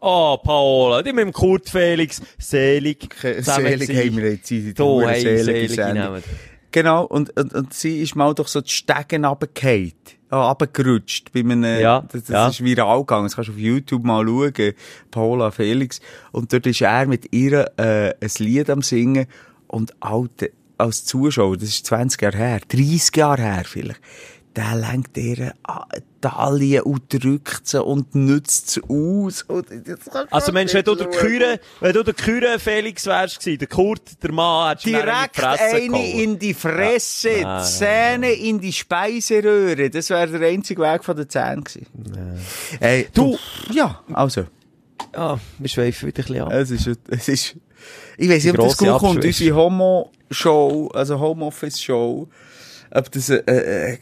Oh, Paola, die mit dem Kurt Felix. Selig. Selig haben wir jetzt hure hey, selige Selige Sendung. Genau, und, und, und sie ist mal doch so die Stegen runtergefallen. Ah, runtergerutscht bei einem, Ja, das, das ja. ist viral gegangen, das kannst du auf YouTube mal schauen, Paula Felix. Und dort ist er mit ihr, äh, ein Lied am Singen und alte, als Zuschauer, das ist 20 Jahre her, 30 Jahre her vielleicht, der lenkt ihr an die Taille und drückt sie und nützt sie aus. Kannst Also Mensch, wenn du der. Küre, wenn du der Küre Felix wärst gewesen, der Kurt, der Mann, hättest du in Direkt Fresse eine gehauen. in die Fresse, Ja. Zähne in die Speiseröhre. Das wäre der einzige Weg von den Zähnen gewesen. Ey, du, ja, also, Ja, wir schweifen wieder ein bisschen ab. es ist, es ist, ich weiss nicht, ob das gut kommt, unsere Homo-Show, also Homeoffice-Show, ob das, äh, äh,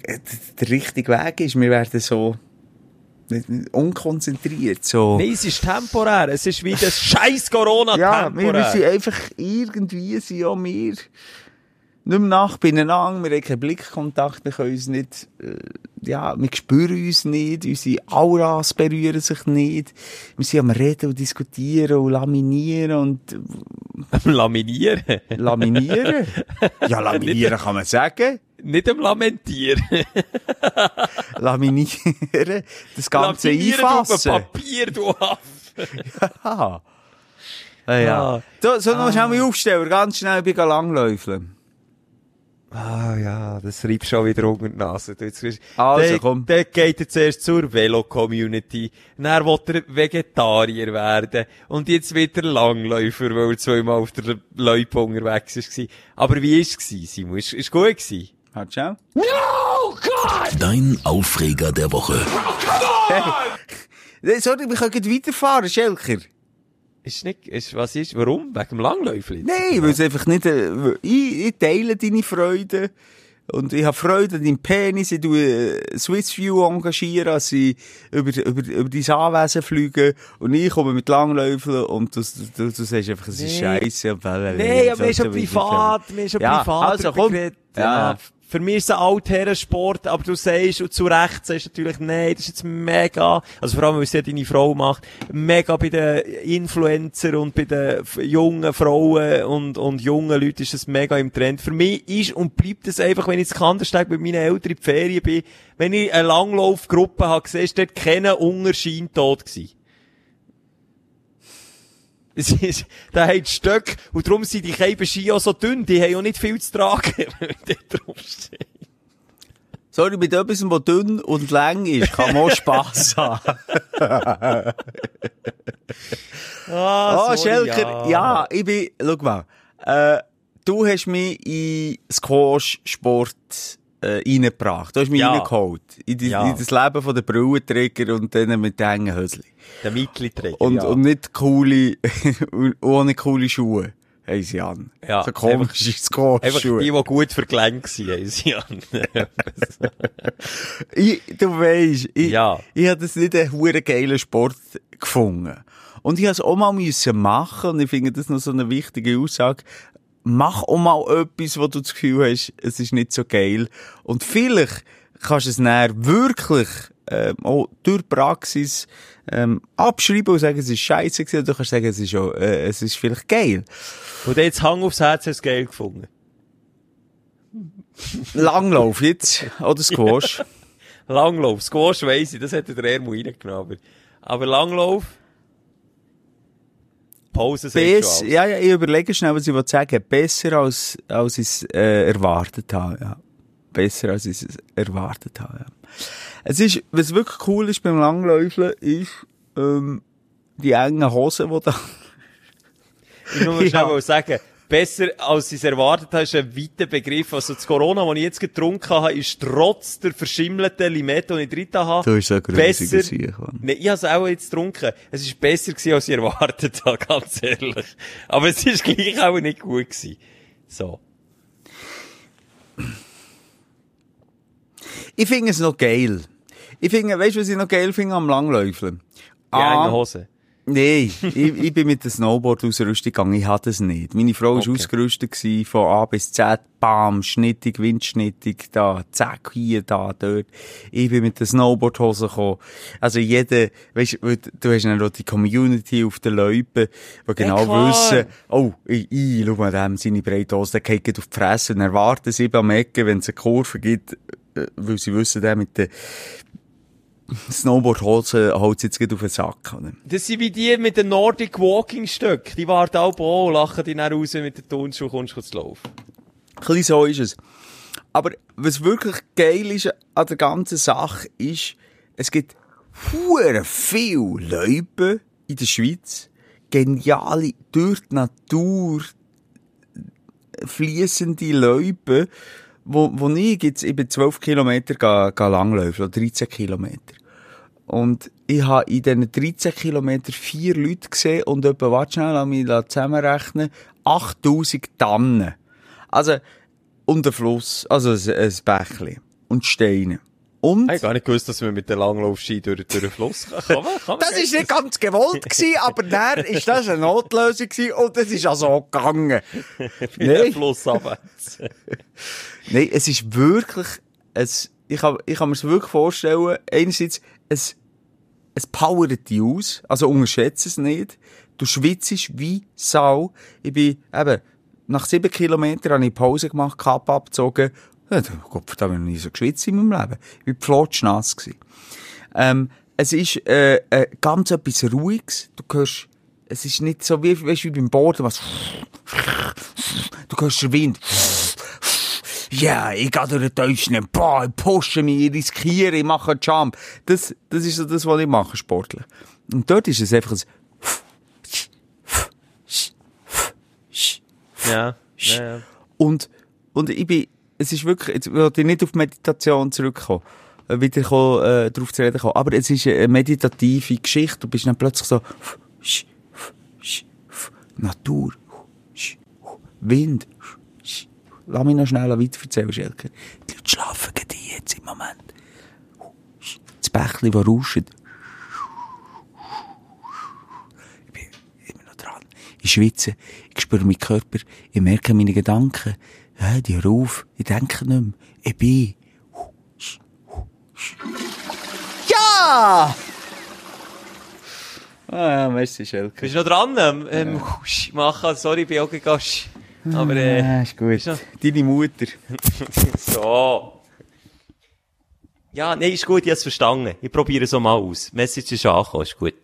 der richtige Weg ist. Wir werden so, unkonzentriert, so. Nein, es ist temporär. Es ist wie das scheiß Corona Ja, wir, sind einfach irgendwie, sind auch wir nicht mehr nach beieinander, wir haben keinen Blickkontakt, wir können uns nicht, äh, ja, wir spüren uns nicht, unsere Auras berühren sich nicht, wir sind am Reden und diskutieren und laminieren und Laminieren. laminieren. ja, laminieren kann man sagen. Nicht am Lamentieren. Laminieren, das Ganze Laminieren einfassen. Papier, du Aff. Ah. Ja, ja. Ah. So, so noch schnell mal aufstellen, ganz schnell, ich langläufeln. Ah ja, das reibt schon wieder unter die Nase. Jetzt, Also, der, komm. Der geht er zuerst zur Velo-Community. Dann will er Vegetarier werden. Und jetzt wird er Langläufer, weil er zweimal auf der Loipe unterwegs war. Aber wie war es, Simon? Ist, ist gut gewesen? Halt schnell. Dein Aufreger der Woche. Hey, Sorry, wir können weiterfahren, Schelker. Ist nicht, ist, was ist, warum? Wegen dem Langläufer? jetzt? Nein, weil es einfach nicht, äh, ich, ich teile deine Freude. Und ich habe Freude an deinem Penis. Ich tue äh, Swissview engagieren, als sie über, über, über dein Anwesen fliegen. Und ich komme mit Langläufeln und du, du, du sagst einfach, es ist Nee. blablabla. Nein, aber wir sind privat, wir sind Ja, privat. also komm. ja. Für mich ist es ein Altherrensport, aber du sagst, und zu Recht sagst du natürlich, nein, das ist jetzt mega, also vor allem, weil es ja deine Frau macht, mega bei den Influencer und bei den jungen Frauen und, und jungen Leuten ist es mega im Trend. Für mich ist und bleibt es einfach, wenn ich in Kandersteg mit meinen Eltern in die Ferien bin, wenn ich eine Langlaufgruppe habe gesehen, ist dort kein Unterschein tot gewesen. Es ist, da hat Stöcke, und darum sind die Keiben Ski auch so dünn, die haben auch nicht viel zu tragen, wenn da draufsteht. Sorry, mit etwas, was dünn und lang ist, kann man auch Spass haben. Ah, Oh, sorry, Schelker, ja. ich bin, schau mal, äh, du hast mich in Squash-Sport äh, reingebracht. Du hast mich Ja. reingeholt. In, die, Ja. in das Leben von der Brauenträger und denen mit den engen Hösli. Der Mikli-Träger, Und, ja. und nicht coole, ohne coole Schuhe. Haben sie an. Ja, So komische Einfach die, die gut verklemmt waren, haben sie an. Ich, du weisst, ich, Ja. ich habe das nicht einen hure geilen Sport gefunden. Und ich habe es auch mal müssen machen und ich finde das noch so eine wichtige Aussage. Mach auch mal etwas, wo du das Gefühl hast, es ist nicht so geil. Und vielleicht kannst du es dann wirklich ähm, auch durch Praxis ähm, abschreiben und sagen, es ist scheiße gewesen. Oder du kannst sagen, es ist, auch, äh, es ist vielleicht geil. Und jetzt Hang aufs Herz hast du Geld gefunden. Langlauf jetzt, oder Squash. Langlauf, Squash weiss ich, das hätte der Ermo reingenommen. Aber Langlauf, Pause sagt schon Bess, alles. ja, ja, ich überlege schnell, was ich will sagen. Besser als, als ich es äh, erwartet habe, ja. Besser als ich es erwartet habe, ja. Es ist, was wirklich cool ist beim Langläufeln, ist, ähm, die engen Hosen, die da, Ich muss Ja. schnell mal sagen, besser als ich es erwartet habe, ist ein weiter Begriff. Also das Corona, das ich jetzt getrunken habe, ist trotz der verschimmelten Limette, die ich drin habe, Du so besser. Nee, ich habe es auch jetzt getrunken. Es ist besser gewesen, als ich erwartet habe, ganz ehrlich. Aber es ist gleich auch nicht gut gewesen. So. ich finde es noch geil. Ich finde, weißt du, was ich noch geil finde am Langläufeln? Die engen Hosen. Nein, ich, ich bin mit der Snowboard-Ausrüstung gegangen, ich hatte es nicht. Meine Frau war Okay. ausgerüstet gewesen, von A bis Z, bam, schnittig, windschnittig, da, zack, hier, da, dort. Ich bin mit der Snowboard-Hose gekommen. Also jeder, weißt du, du hast dann noch die Community auf den Läupen, die genau klar. wissen, oh, ich, ich, schau mal dem, seine breite Hose, der geht auf die Fresse und erwarten sie am Ecken, wenn es eine Kurve gibt, äh, weil sie wissen, der mit der Snowboard-Hose holt jetzt gerade auf den Sack, oder? Das sind wie die mit den Nordic Walking Stöcken. Die warten auch und lachen die dann raus, du mit den Turnschuhen kommst, kommst zu laufen. Ein bisschen so ist es. Aber was wirklich geil ist an der ganzen Sache, ist, es gibt hure viel Leute in der Schweiz, geniale, durch die Natur fließende Leute, wo, wo ich jetzt, bin 12 Kilometer ga, ga langlaufen, oder 13 Kilometer. Und ich habe in diesen 13 Kilometern vier Leute gesehen und etwa, warte schnell, lass mich zusammenrechnen, 8000 Tannen. Also, und ein Fluss, also ein, ein Bächli. Und Steine. Und, Ich habe gar nicht gewusst, dass man mit der Langlaufski durch, durch den Fluss kann. Kann man, kann man das ist nicht ganz gewollt gewesen, aber dann ist das eine Notlösung gewesen und es ist also auch gegangen. den Nein. Fluss abwärts. Nein, es ist wirklich, es, ich kann, ich kann mir es wirklich vorstellen, einerseits, es, es powert dich aus, also unterschätze es nicht. Du schwitzt wie Sau. Ich bin, eben, nach sieben Kilometern habe ich Pause gemacht, Kappe abgezogen. Ja, Gott, da habe ich noch nie so geschwitzt in meinem Leben. Ich bin flotschnass. Ähm, es ist, äh, äh, ganz etwas Ruhiges. Du hörst, es ist nicht so wie, weißt, wie beim Boden, was, du hörst den Wind. Ja, ich gehe durch den Deutschen, boah, ich pushe mich, ich riskiere, ich mache einen Jump. Das, das ist so das, was ich mache, sportlich. Und dort ist es einfach ein, Ja. ja, ja. und, und ich bin, es ist wirklich, jetzt will ich nicht auf Meditation zurückkommen, äh, wieder kommen, äh, darauf zu reden kommen, aber es ist eine meditative Geschichte, du bist dann plötzlich so, Natur, Wind, lass mich noch schnell weiter erzählen, Schelker. Die Leute schlafen gerade jetzt im Moment. Das Bächli, das rauscht. Ich bin immer noch dran. Ich schwitze, ich spüre meinen Körper, ich merke meine Gedanken. Ja, die hören auf, ich denke nicht mehr. Ich bin. Ja! Ah ja, merci, Schelker. Bist du noch dran? Ähm, husch, machen, sorry, ich bin auch gegangen. Aber, äh, Ah, ist gut. Ist noch- Deine Mutter. so. Ja, nee, ist gut, ich hab's verstanden. Ich probiere es so mal aus. Message ist angekommen, ist gut.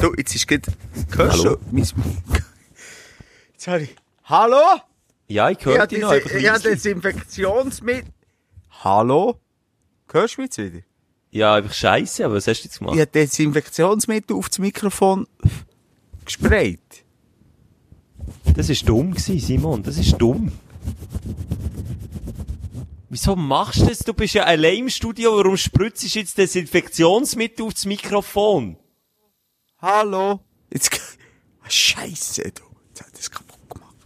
Du, jetzt ist gerade, hörst Hallo? du? Mein, jetzt habe ich, hallo? Ja, ich höre Ja, dich noch. ja, leise. Desinfektionsmittel. Hallo? Hörst du mich jetzt wieder? Ja, einfach scheiße, aber was hast du jetzt gemacht? Ich habe Desinfektionsmittel auf das Mikrofon gesprayt. Das ist dumm gewesen, Simon. Das ist dumm. Wieso machst du das? Du bist ja allein im Studio. Warum spritzt du jetzt Desinfektionsmittel auf das Mikrofon? Hallo? Jetzt, Scheiße, du. Jetzt hat das kaputt gemacht.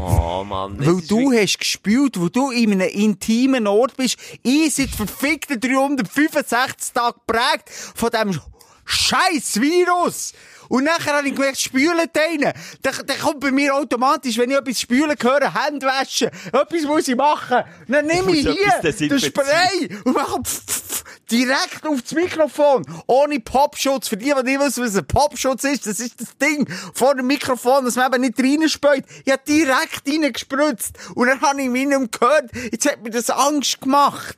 Oh, Mann. das Weil du wirklich- hast gespielt, wo du in einem intimen Ort bist. Ich seit verfickten 365 Tagen geprägt von diesem scheiß Virus. Und nachher habe ich gemerkt, spülen einen. Dann, dann kommt bei mir automatisch, wenn ich etwas spülen höre, Hände waschen. Etwas muss ich machen. Dann nehme ich hier den. Spray und mache pf, pf, direkt auf das Mikrofon. Ohne Popschutz. Für die, die nicht wissen, was ein Popschutz ist, das ist das Ding vor dem Mikrofon, dass man eben nicht reinspäut. Ich habe direkt reingespritzt. Und dann habe ich nicht mehr gehört. Jetzt hat mir das Angst gemacht.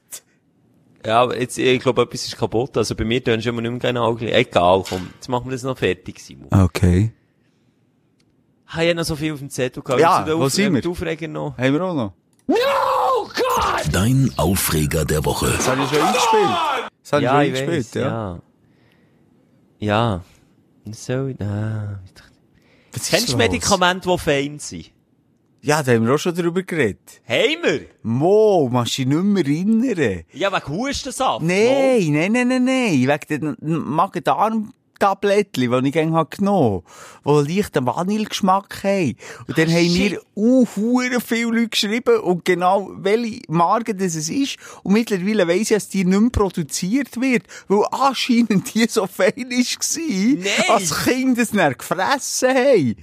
Ja, aber jetzt, ich glaube, etwas ist kaputt. Also bei mir tun schon immer nicht mehr genau gleich. Egal, komm. Jetzt machen wir das noch fertig, Simon. Okay. Ich habe ja noch so viel auf dem Zettel gehabt. Ja, wo sind wir? den Aufreger noch? Haben wir auch noch? Dein Aufreger der Woche. Das habe ich schon eingespielt. Das habe Ja, ich ich schon eingespielt, ja. ja. Ja. So, ah. Was ist Kennst du? Medikamente, die fein sind? Ja, da haben wir auch schon drüber geredet. Haben wir? Mo, machst du dich nicht mehr erinnern? Ja, wegen Hustensaft. Nein, nein, nein, nein, nein. Wegen den Magen-Darm-Tablettchen, die ich gerne genommen habe, die leicht einen Vanillegeschmack haben. Und dann Ah, haben shit. mir uh, viele Leute geschrieben und genau welche Marke das es ist. Und mittlerweile weiss ich, dass die nicht mehr produziert wird, weil anscheinend die so fein war, Nein. als Kinder es dann gefressen haben.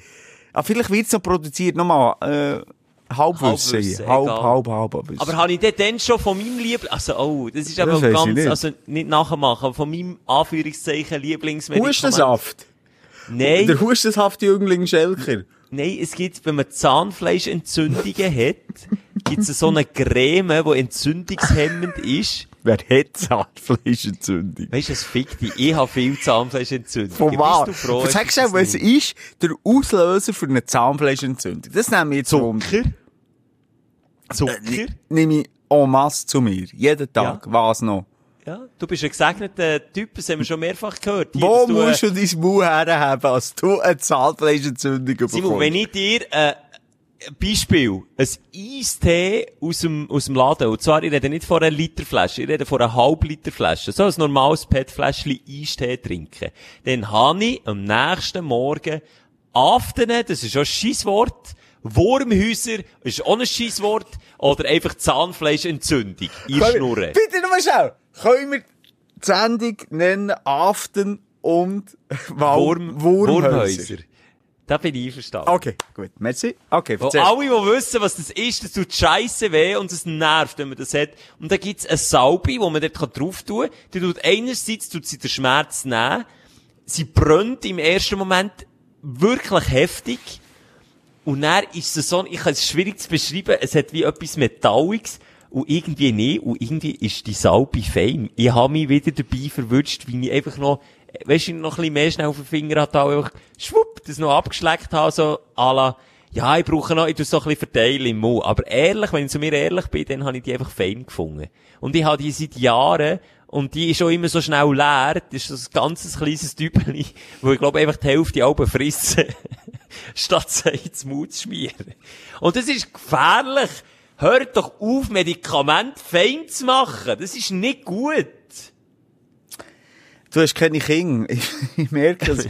Ah, vielleicht wird es noch produziert, nochmal, äh, Halbwissen. Halbwissen, Halb, halb, halb, halb. Aber habe ich dann schon von meinem Liebling... Also, oh, das ist aber Das ganz... nicht. Also, nicht nachmachen, aber von meinem Anführungszeichen Lieblingsmedikament. Hustensaft. Nein, Der hustenhafte Jüngling Schelker. nein, es gibt, wenn man Zahnfleischentzündungen hat, gibt es so eine Creme, die entzündungshemmend ist. Wer hat Zahnfleischentzündung? Weißt du, das fickt dich. Ich habe viel Zahnfleischentzündung. Von Bist was? du froh? Sag dass schnell, das was ist der Auslöser für eine Zahnfleischentzündung? Das nehme ich jetzt Wunder. Zucker? Zucker? Äh, Nehme ich en masse zu mir. Jeden Tag. Was noch? Ja, du bist ein gesegneter Typ, das haben wir schon mehrfach gehört. Hier, Wo du, äh, musst du dein Maul herhaben, als du eine Zahnfleischentzündung bekommst? Simon, wenn ich dir, äh, Beispiel, ein Eistee aus dem, aus dem Laden, und zwar, ich rede nicht von einer Literflasche, ich rede von einer Halbliterflasche, so ein normales PET-Fläschchen Eistee trinken. Dann habe ich am nächsten Morgen Aftene, das ist auch ein Scheisswort, Wurmhäuser, ist auch ein Scheisswort, oder einfach Zahnfleischentzündung, wir- Schnurren. Bitte nochmal schnell. Können wir die Sendung nennen Aften und Wurm, Wurmhäuser? Wurmhäuser. Da bin ich verstanden. Okay, gut. Merci. Okay, Wo alle, die wissen, was das ist, das tut scheisse weh und es nervt, wenn man das hat. Und da gibt's eine Salbe, wo man dort drauf tun kann. Die tut einerseits tut sie den Schmerz nehmen. Sie brennt im ersten Moment wirklich heftig. Und dann ist es so, ich kann es schwierig zu beschreiben, es hat wie etwas Metalliges. Und irgendwie nicht. Und irgendwie ist die Salbe fein. Ich habe mich wieder dabei verwünscht, wie ich einfach noch, weißt du, noch ein bisschen mehr schnell auf den Finger auch einfach, schwupp, das noch abgeschleckt habe, so, à ja, ich brauche noch, ich tue so ein bisschen verteilen im Mund. Aber ehrlich, wenn ich zu mir ehrlich bin, dann habe ich die einfach fein gefunden. Und ich habe die seit Jahren, und die ist auch immer so schnell leer, das ist so ein ganzes kleines Tübeli, wo ich glaube einfach die Hälfte Alben frissen, statt sie ins Mund zu schmieren. Und das ist gefährlich. Hört doch auf, Medikamente fein zu machen. Das ist nicht gut. Du hast keine Kinder. Ich, ich merke das.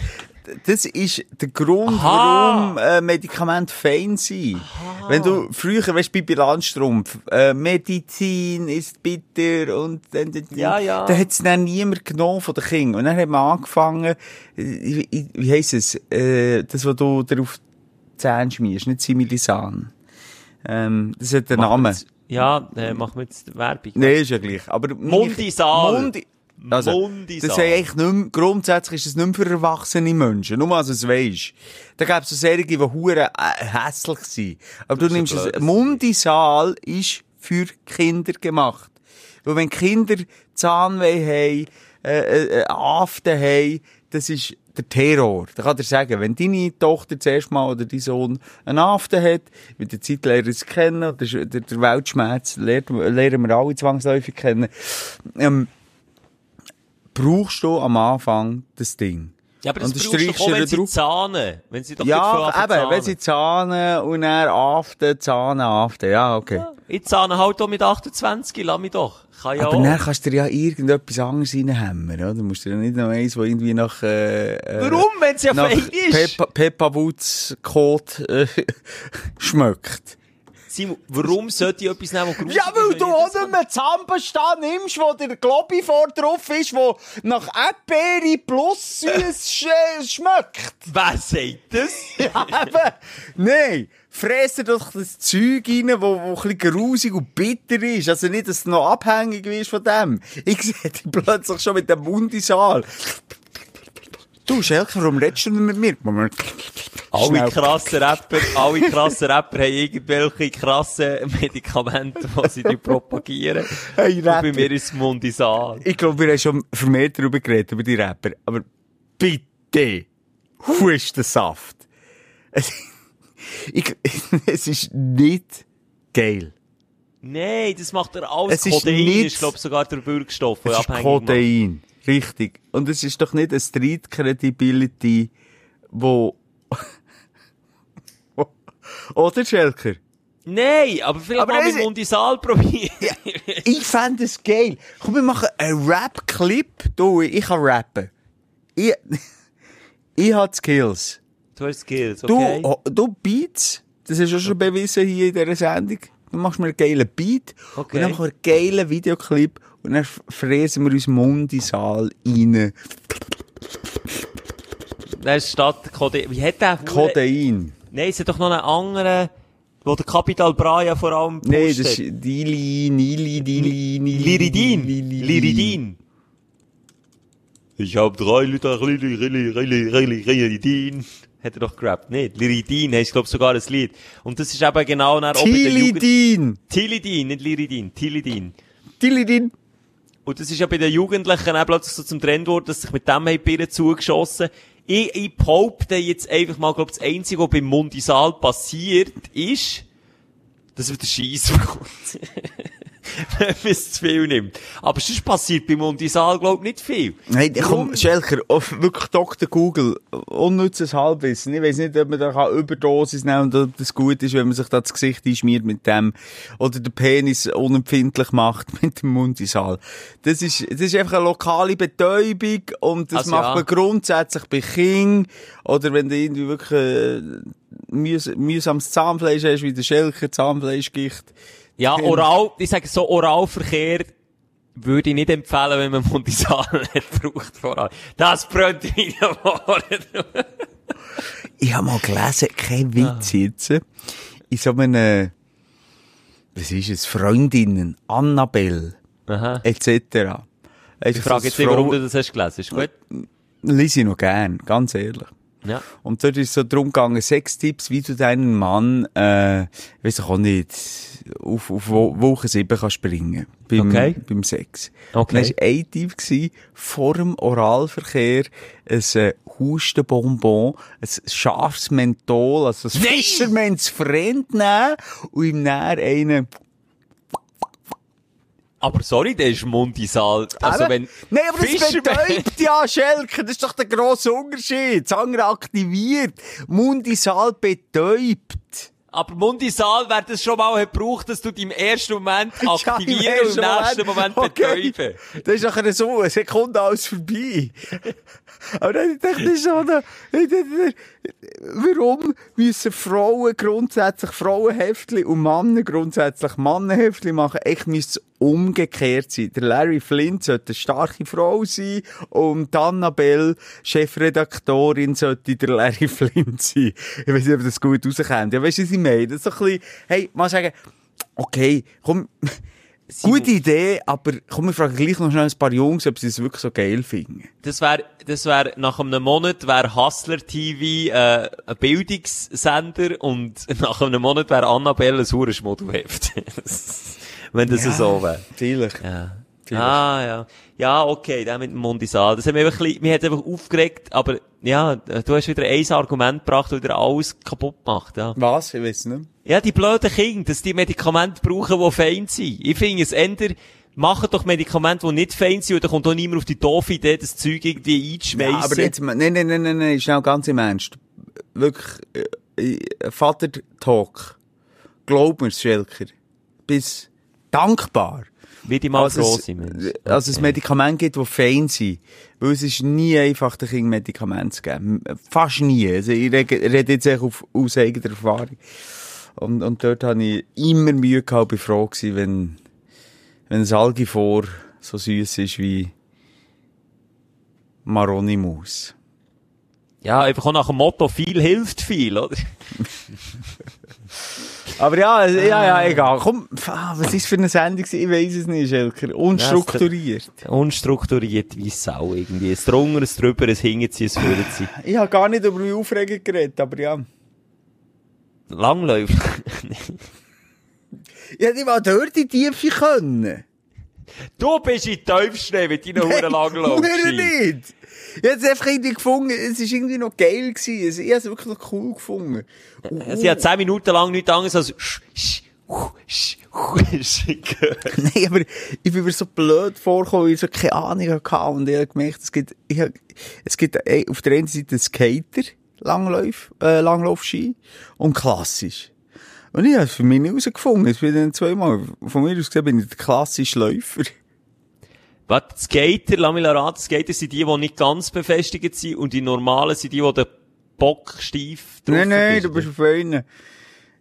Das ist der Grund, Aha. warum äh, Medikamente fein sind. Wenn du früher, weißt bei Bilanzstrumpf, äh, Medizin ist bitter und dann, dann, Ja, ja. da hat es dann niemand genommen von den Kindern. Und dann hat man angefangen, wie, wie heisst es, äh, das, was du dir auf die Zähne schmierst, nicht Similisan. Ähm, das hat einen wir Namen. Ja, äh, machen wir jetzt Werbung. Nee, ist ja gleich. Aber Mundisal. Mundi also. Das ist eigentlich nicht grundsätzlich ist das nicht mehr für erwachsene Menschen. Nur du es weisst. Da gäbe es so Serien, die hure äh, hässlich sind. Aber du nimmst es. Mundisal ist für Kinder gemacht. Weil wenn Kinder Zahnweh haben, äh, äh, Aften haben, das ist der Terror. Da kann er sagen, wenn deine Tochter zuerst mal oder dein Sohn einen Aften hat, mit der Zeit lernen es kennen, oder der, der, Weltschmerz lernt, lernen wir alle zwangsläufig kennen, ähm, brauchst du am Anfang das Ding. Ja, aber das Und brauchst du auch, wenn sie zahnen. Wenn sie doch Ja, eben, zahnen. wenn sie zahnen und dann aften, zahnen, aften, ja, okay. Ich zahne halt auch mit 28, lass mich doch. Kann ja Aber auch. dann kannst du dir ja irgendetwas anderes reinhämmern, oder? Du musst dir ja nicht noch eins, wo irgendwie nach, äh, äh, Warum, wenn es ja fein ist? Peppa, Peppa Woods Kot, äh, schmeckt. Simon, warum sollte ich etwas nehmen, gruselig Ja, weil du auch das- nicht mehr Zahnpasta nimmst, wo der Globi vor drauf ist, wo nach Erdbeere plus süß sch schmeckt. Wer sagt das? Ja, eben. Nein. Fress dir doch das Zeug rein, wo, wo ein bisschen grusig und bitter ist. Also nicht, dass du noch abhängig wirst von dem. Ich sehe dich plötzlich schon mit dem Mund in Saal. Du, Schelker, warum redest du mit mir? Moment. Alle krassen Rapper, alle krassen Rapper haben irgendwelche krassen Medikamente, die sie die propagieren. Hey, Und bei mir ist es Mundisal. Ich glaube, wir haben schon vermehrt darüber geredet, über die Rapper. Aber bitte, Hustensaft. Ich, es ist nicht geil. Nein, das macht er alles. Es ist Codein nicht- ist, glaube sogar der Wirkstoff, der Es ist abhängig macht. Richtig. Und es ist doch nicht eine Street Credibility, wo... Oder, Schelker? Nein, aber vielleicht Aber mal mit Mundisal probieren. Ich fände es geil. Komm, wir machen einen Rap-Clip. Du, ich kann rappen. Ich, ich habe Skills. Du hast Skills, Du, okay? oh, du Beats, das ist ja schon bewiesen hier in dieser Sendung. Du machst mir einen geilen Beat Okay. und dann machen wir einen geilen Videoclip und dann fräsen wir uns Mund in den Saal rein. Das ist statt Codein. Wie hat der? Codein. Nein, es hat doch noch einen anderen, wo der Capital Bra ja vor allem Nein, pusht das ist Dili, Nili, Dili, Nili. Liridin. Liridin. Ich hab drei Liter Liridin. Hat er doch gerappt, nicht? Liridin heisst, glaub sogar ein Lied. Und das ist eben genau nach oben der Jugend... Tilidin. Tilidin, nicht Liridin. Tilidin. Tilidin. Und das ist ja bei den Jugendlichen auch plötzlich so zum Trend geworden, dass sich mit dem haben Birnen zugeschossen. Ich, ich behaupte jetzt einfach mal, glaub, das Einzige, was beim Mundisal passiert, ist, dass wieder Scheiss kommt. Es zu viel nimmt. Aber sonst passiert beim Mundisal, glaub nicht viel. Nein, komm, Schelker, auf wirklich Dr. Google, unnützes Halbwissen. Ich weiss nicht, ob man da kann Überdosis nehmen und ob das gut ist, wenn man sich da das Gesicht einschmiert mit dem, oder den Penis unempfindlich macht mit dem Mundisal. Das ist, das ist einfach eine lokale Betäubung und das Also macht ja. man grundsätzlich bei Kindern, oder wenn du irgendwie wirklich, äh, mühs mühsames Zahnfleisch hast, wie der Schelker Zahnfleischgicht. Ja, Kind. Oral, ich sage so, Oralverkehr würde ich nicht empfehlen, wenn man Mundisal nicht braucht voran. Das brennt in den. Ich habe mal gelesen, kein Witz Ah. jetzt, in so einem, was ist es, Freundinnen, Annabelle, Aha. etc. Ich frage jetzt nicht, warum du das hast gelesen. Ist gut? Lese ich noch gern, ganz ehrlich. Ja. Und dort ist so drum gegangen, sechs Tipps, wie du deinen Mann, äh, weiss ich auch nicht, auf, auf Wo- Woche sieben kannst springen. Beim, Okay. beim Sex. Okay. Und dann war ein Tipp, gewesen, vor dem Oralverkehr, ein äh, Hustenbonbon, ein scharfes Menthol, also ein Freund nehmen und ihm näher einen, Aber sorry, der ist Mundisal. Also wenn Nein, aber das Fischerman- betäubt ja, Schelke. Das ist doch der grosse Unterschied. Das andere aktiviert. Mundisal betäubt. Aber Mundisal wäre das schon mal gebraucht, dass du im ersten Moment Ja, aktivieren im und im nächsten Moment Okay. betäuben. Das ist nachher so, eine Sekunde alles vorbei. Aber dann dachte ich so, da- warum müssen Frauen grundsätzlich Frauenheftli und Männer grundsätzlich Mannenheftli machen? Ich müsste umgekehrt sein. Der Larry Flint sollte eine starke Frau sein und Annabelle, Chefredaktorin, sollte der Larry Flint sein. Ich weiß nicht, ob das gut rauskommt. Ja, weißt du, was ich meine? Das ist so ein bisschen, hey, mal sagen, okay, komm, Gute Idee, aber komm, wir fragen gleich noch schnell ein paar Jungs, ob sie es wirklich so geil finden. Das wäre, das wäre, nach einem Monat wäre Hustler TV, äh, ein Bildungssender und nach einem Monat wäre Annabelle ein Hurenschmuddelheft. Wenn das so wäre. Vielleicht. Ja. Ah, ja. Ja, okay, der mit dem Mondisal. Das hat mich einfach, ein bisschen- mich hat einfach aufgeregt, aber, ja, du hast wieder ein Argument gebracht, das wieder alles kaputt macht, ja. Was? Ich weiß nicht. Ja, die blöden Kinder, dass die Medikamente brauchen, die fein sind. Ich finde es änder, machen doch Medikamente, die nicht fein sind, und dann kommt auch niemand auf die doofe Idee, das Zeug irgendwie einzuschmeissen. Ja, aber jetzt, nein, nein, nein, nein, nein, schnell ganz im Ernst. Wirklich, äh, äh, Vater-Talk. Glaub mir's, Schelker. Bis dankbar. Wie die mal Also froh es, sind, Mensch. also es Medikamente gibt, die fein sind. Weil es ist nie einfach, den Kindern Medikamente zu geben. Fast nie. Also ich rede, jetzt echt auf, aus eigener Erfahrung. Und, und dort habe ich immer Mühe gehabt, bin froh gewesen, wenn, wenn ein Algifor so süß ist wie Maroni-Maus. Ja, einfach auch nach dem Motto, viel hilft viel, oder? Aber ja, ja, ja, egal. Komm, ah, was ist für eine Sendung? Ich weiß es nicht, Schelker. Unstrukturiert. Unstrukturiert wie Sau irgendwie. Es drunter, es drüber, es hinterziehen, es führtziehen. Ich habe gar nicht über mich Aufregung geredet, aber ja. Langläuft. Ich hätte mal dort die Tiefe können. du bist in Teufelsschnee mit deinen Huren Langlauf. Hure nicht. Ich hätte es einfach irgendwie gefunden, es war irgendwie noch geil gewesen. Ich habe es wirklich noch cool gefunden. Sie hat zehn Minuten lang nichts anderes als sch, sch, sch, sch. Nein, aber ich bin mir so blöd vorgekommen, weil ich so keine Ahnung hatte. Und ich habe gemerkt, es gibt, ich hab, es gibt äh, auf der einen Seite Skater, Langlauf, äh, Langlaufski und klassisch. Und ich habe es für mich nicht herausgefunden. Ich bin dann zweimal, von mir aus gesehen, bin ich der klassische Läufer. Was? Die Skater, lass mich raten, die Skater sind die, die nicht ganz befestigt sind und die normalen sind die, die den Bock steif drauf Nein, nein, du verbinden. bist auf einen.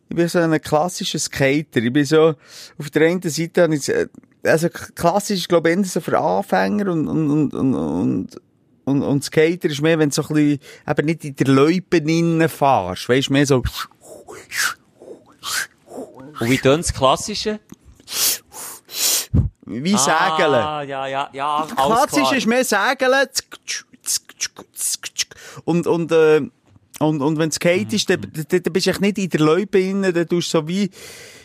Ich bin so ein klassischer Skater. Ich bin so, auf der einen Seite habe ich, äh, also klassisch ist, glaube ich, eher so für Anfänger und, und, und, und, und, und, und Skater ist mehr, wenn du so ein bisschen, eben nicht in der Loipe innen fährst. Weißt du, mehr so, Und wie tun das Klassische? Wie Segeln. Ah, ja, ja, ja, Klassisch ist mehr Segeln. Und, und, äh, und, und wenn es Skate ist, dann, dann, dann bist du nicht in der Loipe drin, dann tust du so wie,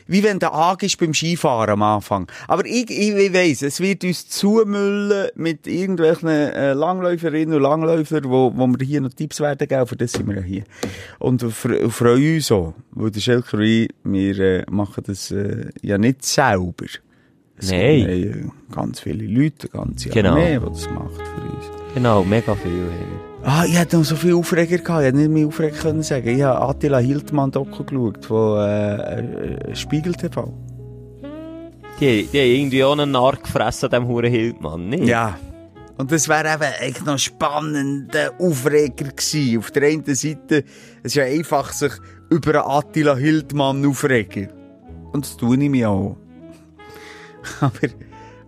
wie wenn du angehst beim Skifahren am Anfang. Aber ich, ich, ich weiss, es wird uns zumüllen mit irgendwelchen äh, Langläuferinnen und Langläufern, wo, wo wir hier noch Tipps werden geben, für das sind wir ja hier. Und fre- freuen uns auch, weil der Schelker und ich, wir äh, machen das äh, ja nicht selber. Nein. ganz viele Leute, ganz Genau. Armee, die das macht für uns. Genau, mega viel. Ah, ich hatte noch so viel Aufreger gehabt. Ich hätte nicht mehr Aufreger können sagen. Ich habe Attila Hildmann Doku geschaut, von, äh, äh, Spiegel TV. Die, die haben irgendwie auch einen Narr gefressen diesem Huren Hildmann, nicht? Ja. Und das wäre eben echt noch spannender Aufreger gewesen. Auf der einen Seite, es ist ja einfach, sich über einen Attila Hildmann aufregen. Und das tue ich mir auch. Aber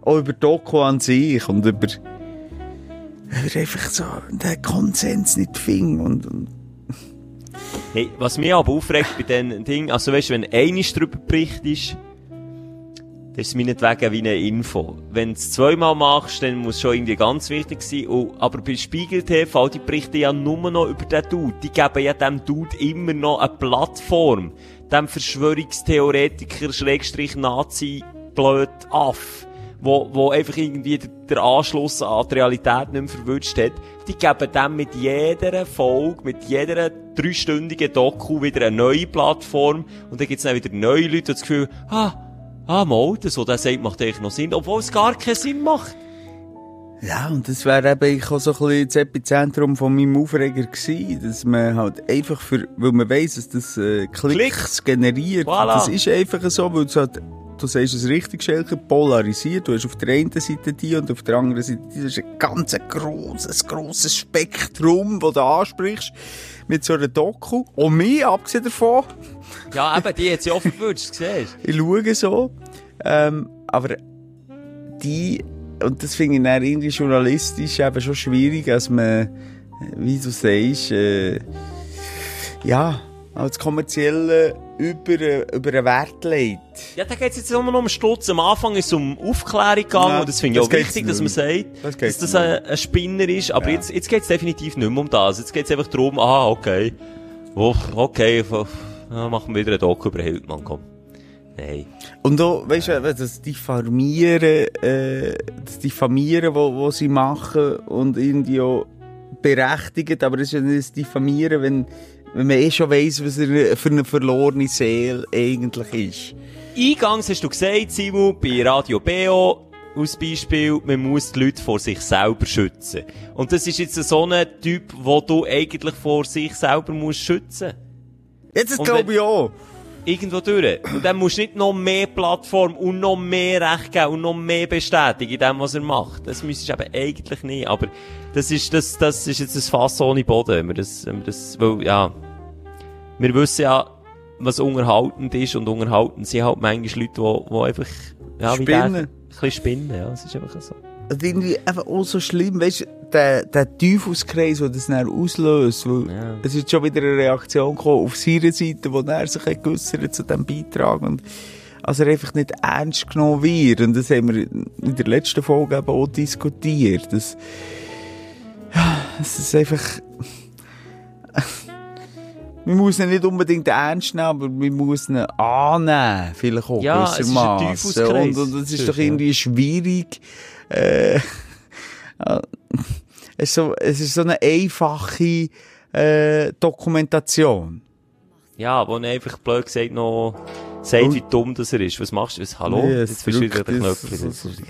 auch über Doku an sich und über, über einfach so den Konsens nicht finden und, und Hey, was mich aber aufregt bei diesen Dingen, also weißt du, wenn einiges drüber berichtest, dann ist es meinetwegen wie eine Info. Wenn du es zweimal machst, dann muss es schon irgendwie ganz wichtig sein. Und, aber bei Spiegel TV, die berichten ja nur noch über den Dude. Die geben ja dem Dude immer noch eine Plattform. Dem Verschwörungstheoretiker, Schrägstrich Nazi, blöd Aff. Wo, wo einfach irgendwie der, Anschluss an die Realität nicht mehr verwünscht hat. Die geben dem mit jeder Folge, mit jeder dreistündigen Doku wieder eine neue Plattform. Und dann gibt's dann wieder neue Leute, die das Gefühl, ah, ah, mal, das, was der sagt, macht eigentlich noch Sinn, obwohl es gar keinen Sinn macht. Ja, und das wäre eben ich auch so ein bisschen das Epizentrum von meinem Aufreger gewesen, dass man halt einfach für, weil man weiss, dass das äh, Klicks, Klicks. generiert. Voilà. Das ist einfach so, weil es halt, du sagst es richtig, Schelke, polarisiert. Du hast auf der einen Seite die und auf der anderen Seite die. Das ist ein ganz grosses, grosses Spektrum, das du ansprichst mit so einer Doku. Und mir, abgesehen davon, Ja, eben, die hat sie offen gewünscht, siehst ich schaue so. Ähm, aber die, und das finde ich dann irgendwie journalistisch eben schon schwierig, dass man, wie du sagst, äh, ja, als kommerzielle über, äh, über einen Wert legt. Ja, da geht's jetzt nur noch um Stutz. Am Anfang ist es um Aufklärung gegangen Ja, und das finde ich das auch wichtig, dass man sagt, Das dass das ein, ein Spinner ist. Aber Ja. jetzt, jetzt geht's definitiv nicht mehr um das. Jetzt geht's einfach darum, ah, okay. Oh, okay, ja, machen wir wieder einen Doku über Hildmann, komm. Nein. Und auch, weißt du, das Diffamieren, äh, das Diffamieren, wo, wo sie machen und irgendwie auch berechtigt, aber es ist ja nicht das Diffamieren, wenn, wenn man eh schon weiss, was er für eine verlorene Seele eigentlich ist. Eingangs hast du gesagt, Simon, bei Radio BO, als Beispiel, man muss die Leute vor sich selber schützen. Und das ist jetzt so ein Typ, wo du eigentlich vor sich selber musst schützen. Jetzt, glaube ich auch. Irgendwo durch. Und dann musst du nicht noch mehr Plattform und noch mehr Recht geben und noch mehr bestätigen in dem, was er macht. Das müsstest du eben eigentlich nicht. Aber das ist, das, das ist jetzt ein Fass ohne Boden, wenn wir das, wenn wir das, weil, ja. Wir wissen ja, was unterhaltend ist und unterhaltend sind halt manchmal Leute, die, die einfach, ja, wie der, Spinnen. ein bisschen spinnen, ja. Es ist einfach so. Und irgendwie einfach auch so schlimm, weißt du, der, der Teufelskreis, der das dann auslöst, weil Ja. es ist schon wieder eine Reaktion gekommen auf seiner Seite, wo er sich geäussert zu diesem Beitrag und also er einfach nicht ernst genommen wird. Und das haben wir in der letzten Folge eben auch diskutiert. Das, ja, es ist einfach, man muss ihn nicht unbedingt ernst nehmen, aber man muss ihn annehmen, vielleicht auch Ja, es ist ein gewissermaßen. Und, und es ist doch irgendwie schwierig, äh, es, ist so, es ist so eine einfache äh, Dokumentation. Ja, wo er einfach blöd gesagt noch sagt, wie dumm das er ist. Was machst du? Was, hallo? Nee, Jetzt es bist du wieder das- Knöpfchen. das- Das ist-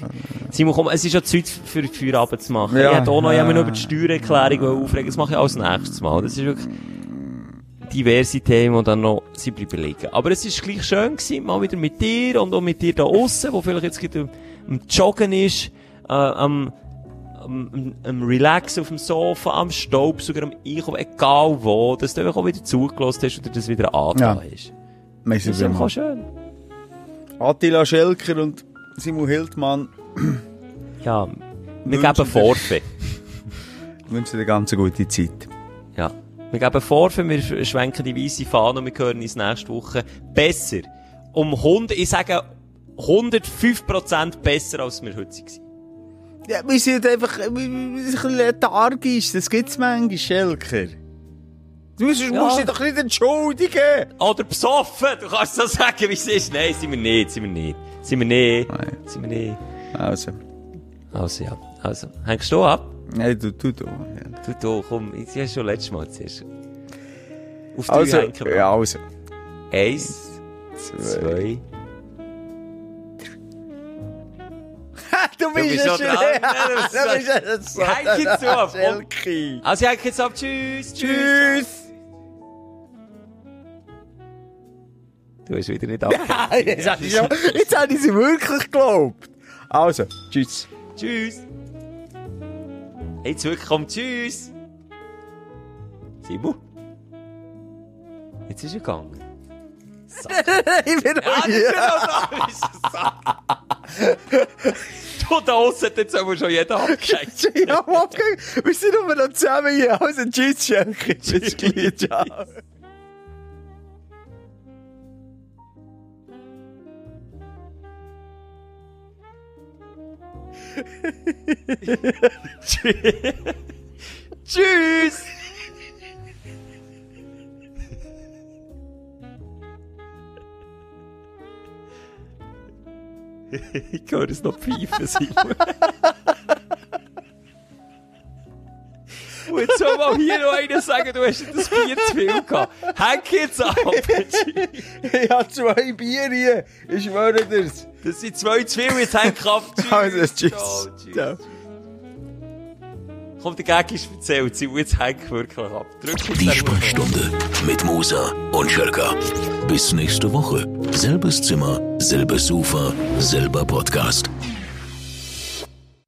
Simon, komm, es ist ja Zeit für Feierabend zu machen. Ja, ich hätte auch noch ja. jemand über die Steuererklärung aufregen Das mache ich als nächstes Mal. Das ist wirklich diverse Themen, die dann noch sie bleiben liegen. Aber es ist gleich schön gewesen, mal wieder mit dir und auch mit dir da aussen, wo vielleicht jetzt gerade am, am Joggen ist, äh, am, am, am, am Relaxen auf dem Sofa, am Staubsauger, am Einkaufen, egal wo, dass du einfach auch wieder zugelassen hast oder das wieder angetan Ja. hast. Das ist einfach schön. Attila Schelker und Simon Hildmann Ja, wir geben Vorfe. wünschen dir ganz eine gute Zeit. Ja. Wir geben Vorfe, wir schwenken die weiße Fahne und wir hören uns nächste Woche besser. Um 100, ich sage 105% besser, als wir heute waren. Ja, wir sind einfach wir- wir sind ein bisschen lethargisch, das gibt's manchmal, Schelker. Du musst, Ja. musst dich doch nicht entschuldigen. Oder besoffen, du kannst so sagen, wie es ist. Nein, sind wir nicht, sind wir nicht. Sind wir nicht, Nein. sind wir nicht. Also, Also ja, also, hängst du ab? nein, du, du, du. Ja. Du, du, komm, ich hast schon letztes Mal zuerst. Auf drei Also, hängen ja, also. Eins, zwei. Du bist bist schon dran. Schelker. Ja, Du bist so- jetzt. Schelke. Also, ich jetzt ab. Tschüss, tschüss. Du hast wieder nicht ab. Jetzt habe ich, schon- jetzt habe ich sie wirklich geglaubt. Also, tschüss. Tschüss. Jetzt wirklich komm, tschüss. Simon? Jetzt ist er gegangen. Ich bin Ja, noch das ist hier. ja noch so. Du, da aussen hat jetzt aber schon jeder abgeschickt. Ja, okay. Wir sind nur noch zusammen hier. Also, tschüss, Schelke. Bis gleich. Ciao. Tschüss. ich höre es noch pfeifen, Simon. Und jetzt soll mal hier noch einer sagen, du hast das Bier zu viel gehabt. Häng jetzt ab. Ich habe zwei Bier hier. Ich schwöre dir's. Das sind zwei zu viel, jetzt häng ab. Tschüss. Also, tschüss. Ciao, tschüss. Ciao. Komm, der Gag ist erzählt, Simon, jetzt häng wirklich ab. Drück Die Sprechstunde mit Musa und Schelka. Bis nächste Woche. Selbes Zimmer, selbes Sofa, selber Podcast.